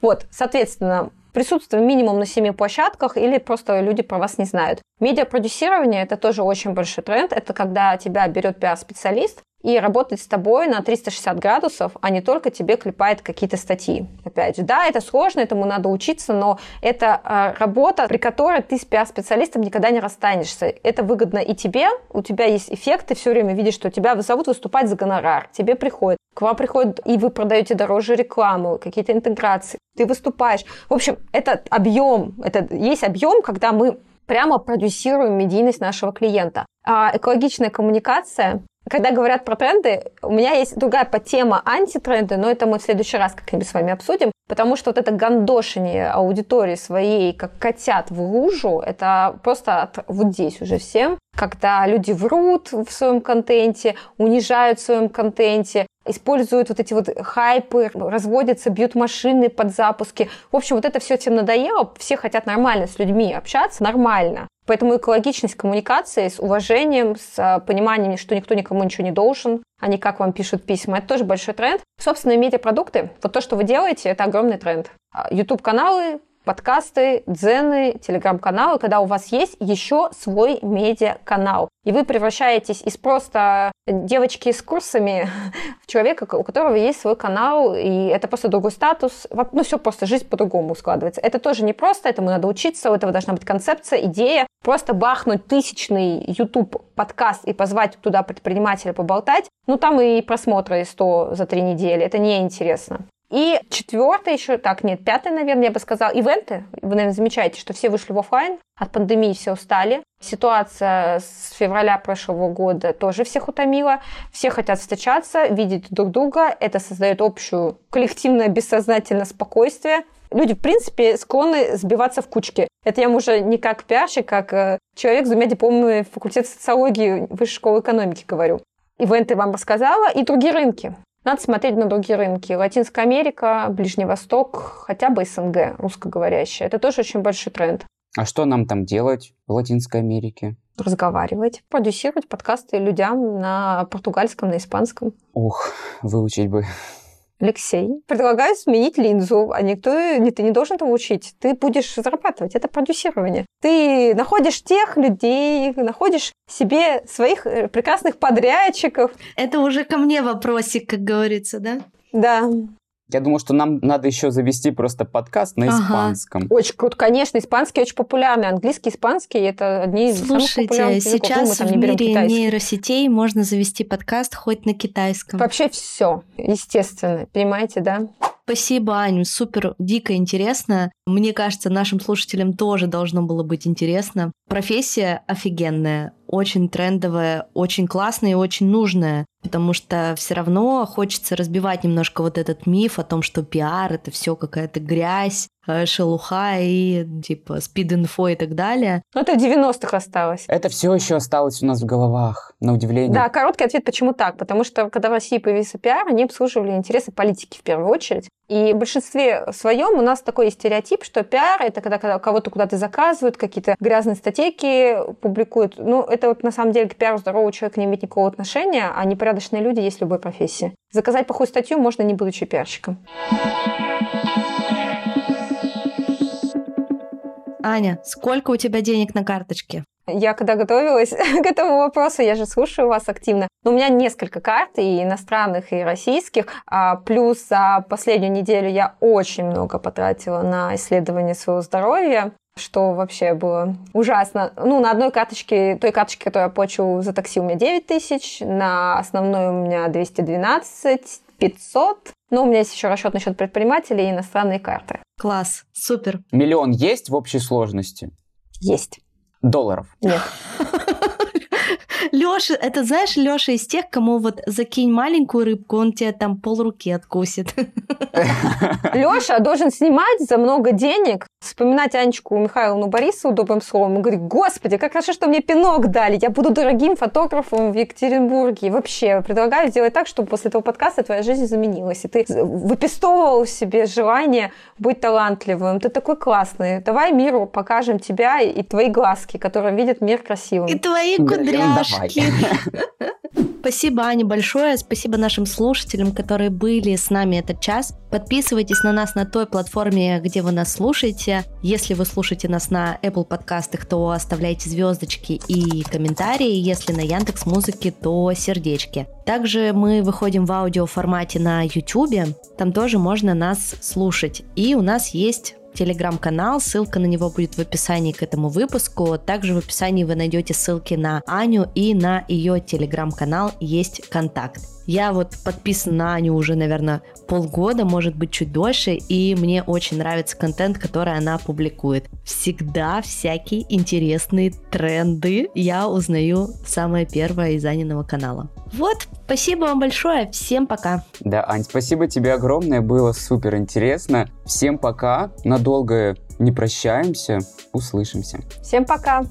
Вот, соответственно, присутствие минимум на семи площадках или просто люди про вас не знают. Медиапродюсирование – это тоже очень большой тренд. Это когда тебя берет пиар-специалист и работает с тобой на 360 градусов, а не только тебе клепает какие-то статьи. Опять же, да, это сложно, этому надо учиться, но это э, работа, при которой ты с пиар-специалистом никогда не расстанешься. Это выгодно и тебе, у тебя есть эффект, ты все время видишь, что тебя зовут выступать за гонорар, тебе приходит, к вам приходят, и вы продаете дороже рекламу, какие-то интеграции, ты выступаешь. В общем, этот объем, это есть объем, когда мы прямо продюсируем медийность нашего клиента. А экологичная коммуникация когда говорят про тренды, у меня есть другая подтема антитренды, но это мы в следующий раз как-нибудь с вами обсудим, потому что вот это гандошение аудитории своей, как котят в лужу, это просто от, вот здесь уже всем, когда люди врут в своем контенте, унижают в своем контенте, используют вот эти вот хайпы, разводятся, бьют машины под запуски. В общем, вот это все всем надоело, все хотят нормально с людьми общаться, нормально. Поэтому экологичность коммуникации с уважением, с а, пониманием, что никто никому ничего не должен, а не как вам пишут письма, это тоже большой тренд. Собственные медиапродукты, вот то, что вы делаете, это огромный тренд. YouTube-каналы, а, подкасты, дзены, телеграм-каналы, когда у вас есть еще свой медиа-канал. И вы превращаетесь из просто девочки с курсами в человека, у которого есть свой канал, и это просто другой статус. Ну, все просто, жизнь по-другому складывается. Это тоже не просто, этому надо учиться, у этого должна быть концепция, идея. Просто бахнуть тысячный YouTube подкаст и позвать туда предпринимателя поболтать, ну, там и просмотры 100 за три недели. Это неинтересно. И четвертое еще, так, нет, пятое, наверное, я бы сказала, ивенты. Вы, наверное, замечаете, что все вышли в офлайн, от пандемии все устали. Ситуация с февраля прошлого года тоже всех утомила. Все хотят встречаться, видеть друг друга. Это создает общую коллективное бессознательное спокойствие. Люди, в принципе, склонны сбиваться в кучки. Это я уже не как пиарщик, как э, человек с двумя дипломами факультета социологии Высшей школы экономики говорю. Ивенты вам рассказала, и другие рынки. Надо смотреть на другие рынки. Латинская Америка, Ближний Восток, хотя бы СНГ, русскоговорящая. Это тоже очень большой тренд. А что нам там делать в Латинской Америке? Разговаривать, продюсировать подкасты людям на португальском, на испанском. Ух, выучить бы. Алексей, предлагаю сменить линзу, а никто не, ты не должен этого учить. Ты будешь зарабатывать. Это продюсирование. Ты находишь тех людей, находишь себе своих э, прекрасных подрядчиков. Это уже ко мне вопросик, как говорится, да? Да. Я думаю, что нам надо еще завести просто подкаст на ага. испанском. Очень круто, конечно. Испанский очень популярный. Английский, испанский – это одни из Слушайте, самых популярных сейчас мы в мире нейросетей можно завести подкаст хоть на китайском. Вообще все, естественно. Понимаете, да? Спасибо, Аню, супер, дико интересно. Мне кажется, нашим слушателям тоже должно было быть интересно. Профессия офигенная, очень трендовая, очень классная и очень нужная, потому что все равно хочется разбивать немножко вот этот миф о том, что пиар это все какая-то грязь, Э, шелуха и типа спид-инфо и так далее. Ну, это в 90-х осталось. Это все еще осталось у нас в головах, на удивление. Да, короткий ответ, почему так? Потому что, когда в России появился пиар, они обслуживали интересы политики в первую очередь. И в большинстве своем у нас такой стереотип, что пиар — это когда, когда кого-то куда-то заказывают, какие-то грязные статейки публикуют. Ну, это вот на самом деле к пиару здорового человека не имеет никакого отношения, а непорядочные люди есть в любой профессии. Заказать плохую статью можно, не будучи пиарщиком. Аня, сколько у тебя денег на карточке? Я когда готовилась к этому вопросу, я же слушаю вас активно. Но у меня несколько карт, и иностранных, и российских. А плюс за последнюю неделю я очень много потратила на исследование своего здоровья что вообще было ужасно. Ну, на одной карточке, той карточке, которую я плачу за такси, у меня 9 тысяч, на основной у меня 212, 500. Но у меня есть еще расчет на счет предпринимателей и иностранные карты. Класс, супер. Миллион есть в общей сложности? Есть. Долларов? Нет. Лёша, это знаешь, Лёша из тех, кому вот закинь маленькую рыбку, он тебе там полруки откусит. Лёша должен снимать за много денег, вспоминать Анечку Михайловну Борисову добрым словом и говорить, господи, как хорошо, что мне пинок дали, я буду дорогим фотографом в Екатеринбурге. И вообще, предлагаю сделать так, чтобы после этого подкаста твоя жизнь изменилась, и ты выпистовывал в себе желание быть талантливым. Ты такой классный. Давай миру покажем тебя и твои глазки, которые видят мир красивым. И твои кудряшки. Спасибо, Аня, большое. Спасибо нашим слушателям, которые были с нами этот час. Подписывайтесь на нас на той платформе, где вы нас слушаете. Если вы слушаете нас на Apple подкастах, то оставляйте звездочки и комментарии. Если на Яндекс Музыке, то сердечки. Также мы выходим в аудиоформате на YouTube. Там тоже можно нас слушать. И у нас есть телеграм-канал, ссылка на него будет в описании к этому выпуску. Также в описании вы найдете ссылки на Аню и на ее телеграм-канал есть контакт. Я вот подписана на Аню уже, наверное, полгода, может быть, чуть дольше, и мне очень нравится контент, который она публикует. Всегда всякие интересные тренды я узнаю самое первое из Аниного канала. Вот, спасибо вам большое, всем пока. Да, Ань, спасибо тебе огромное, было супер интересно. Всем пока, надолго не прощаемся, услышимся. Всем пока!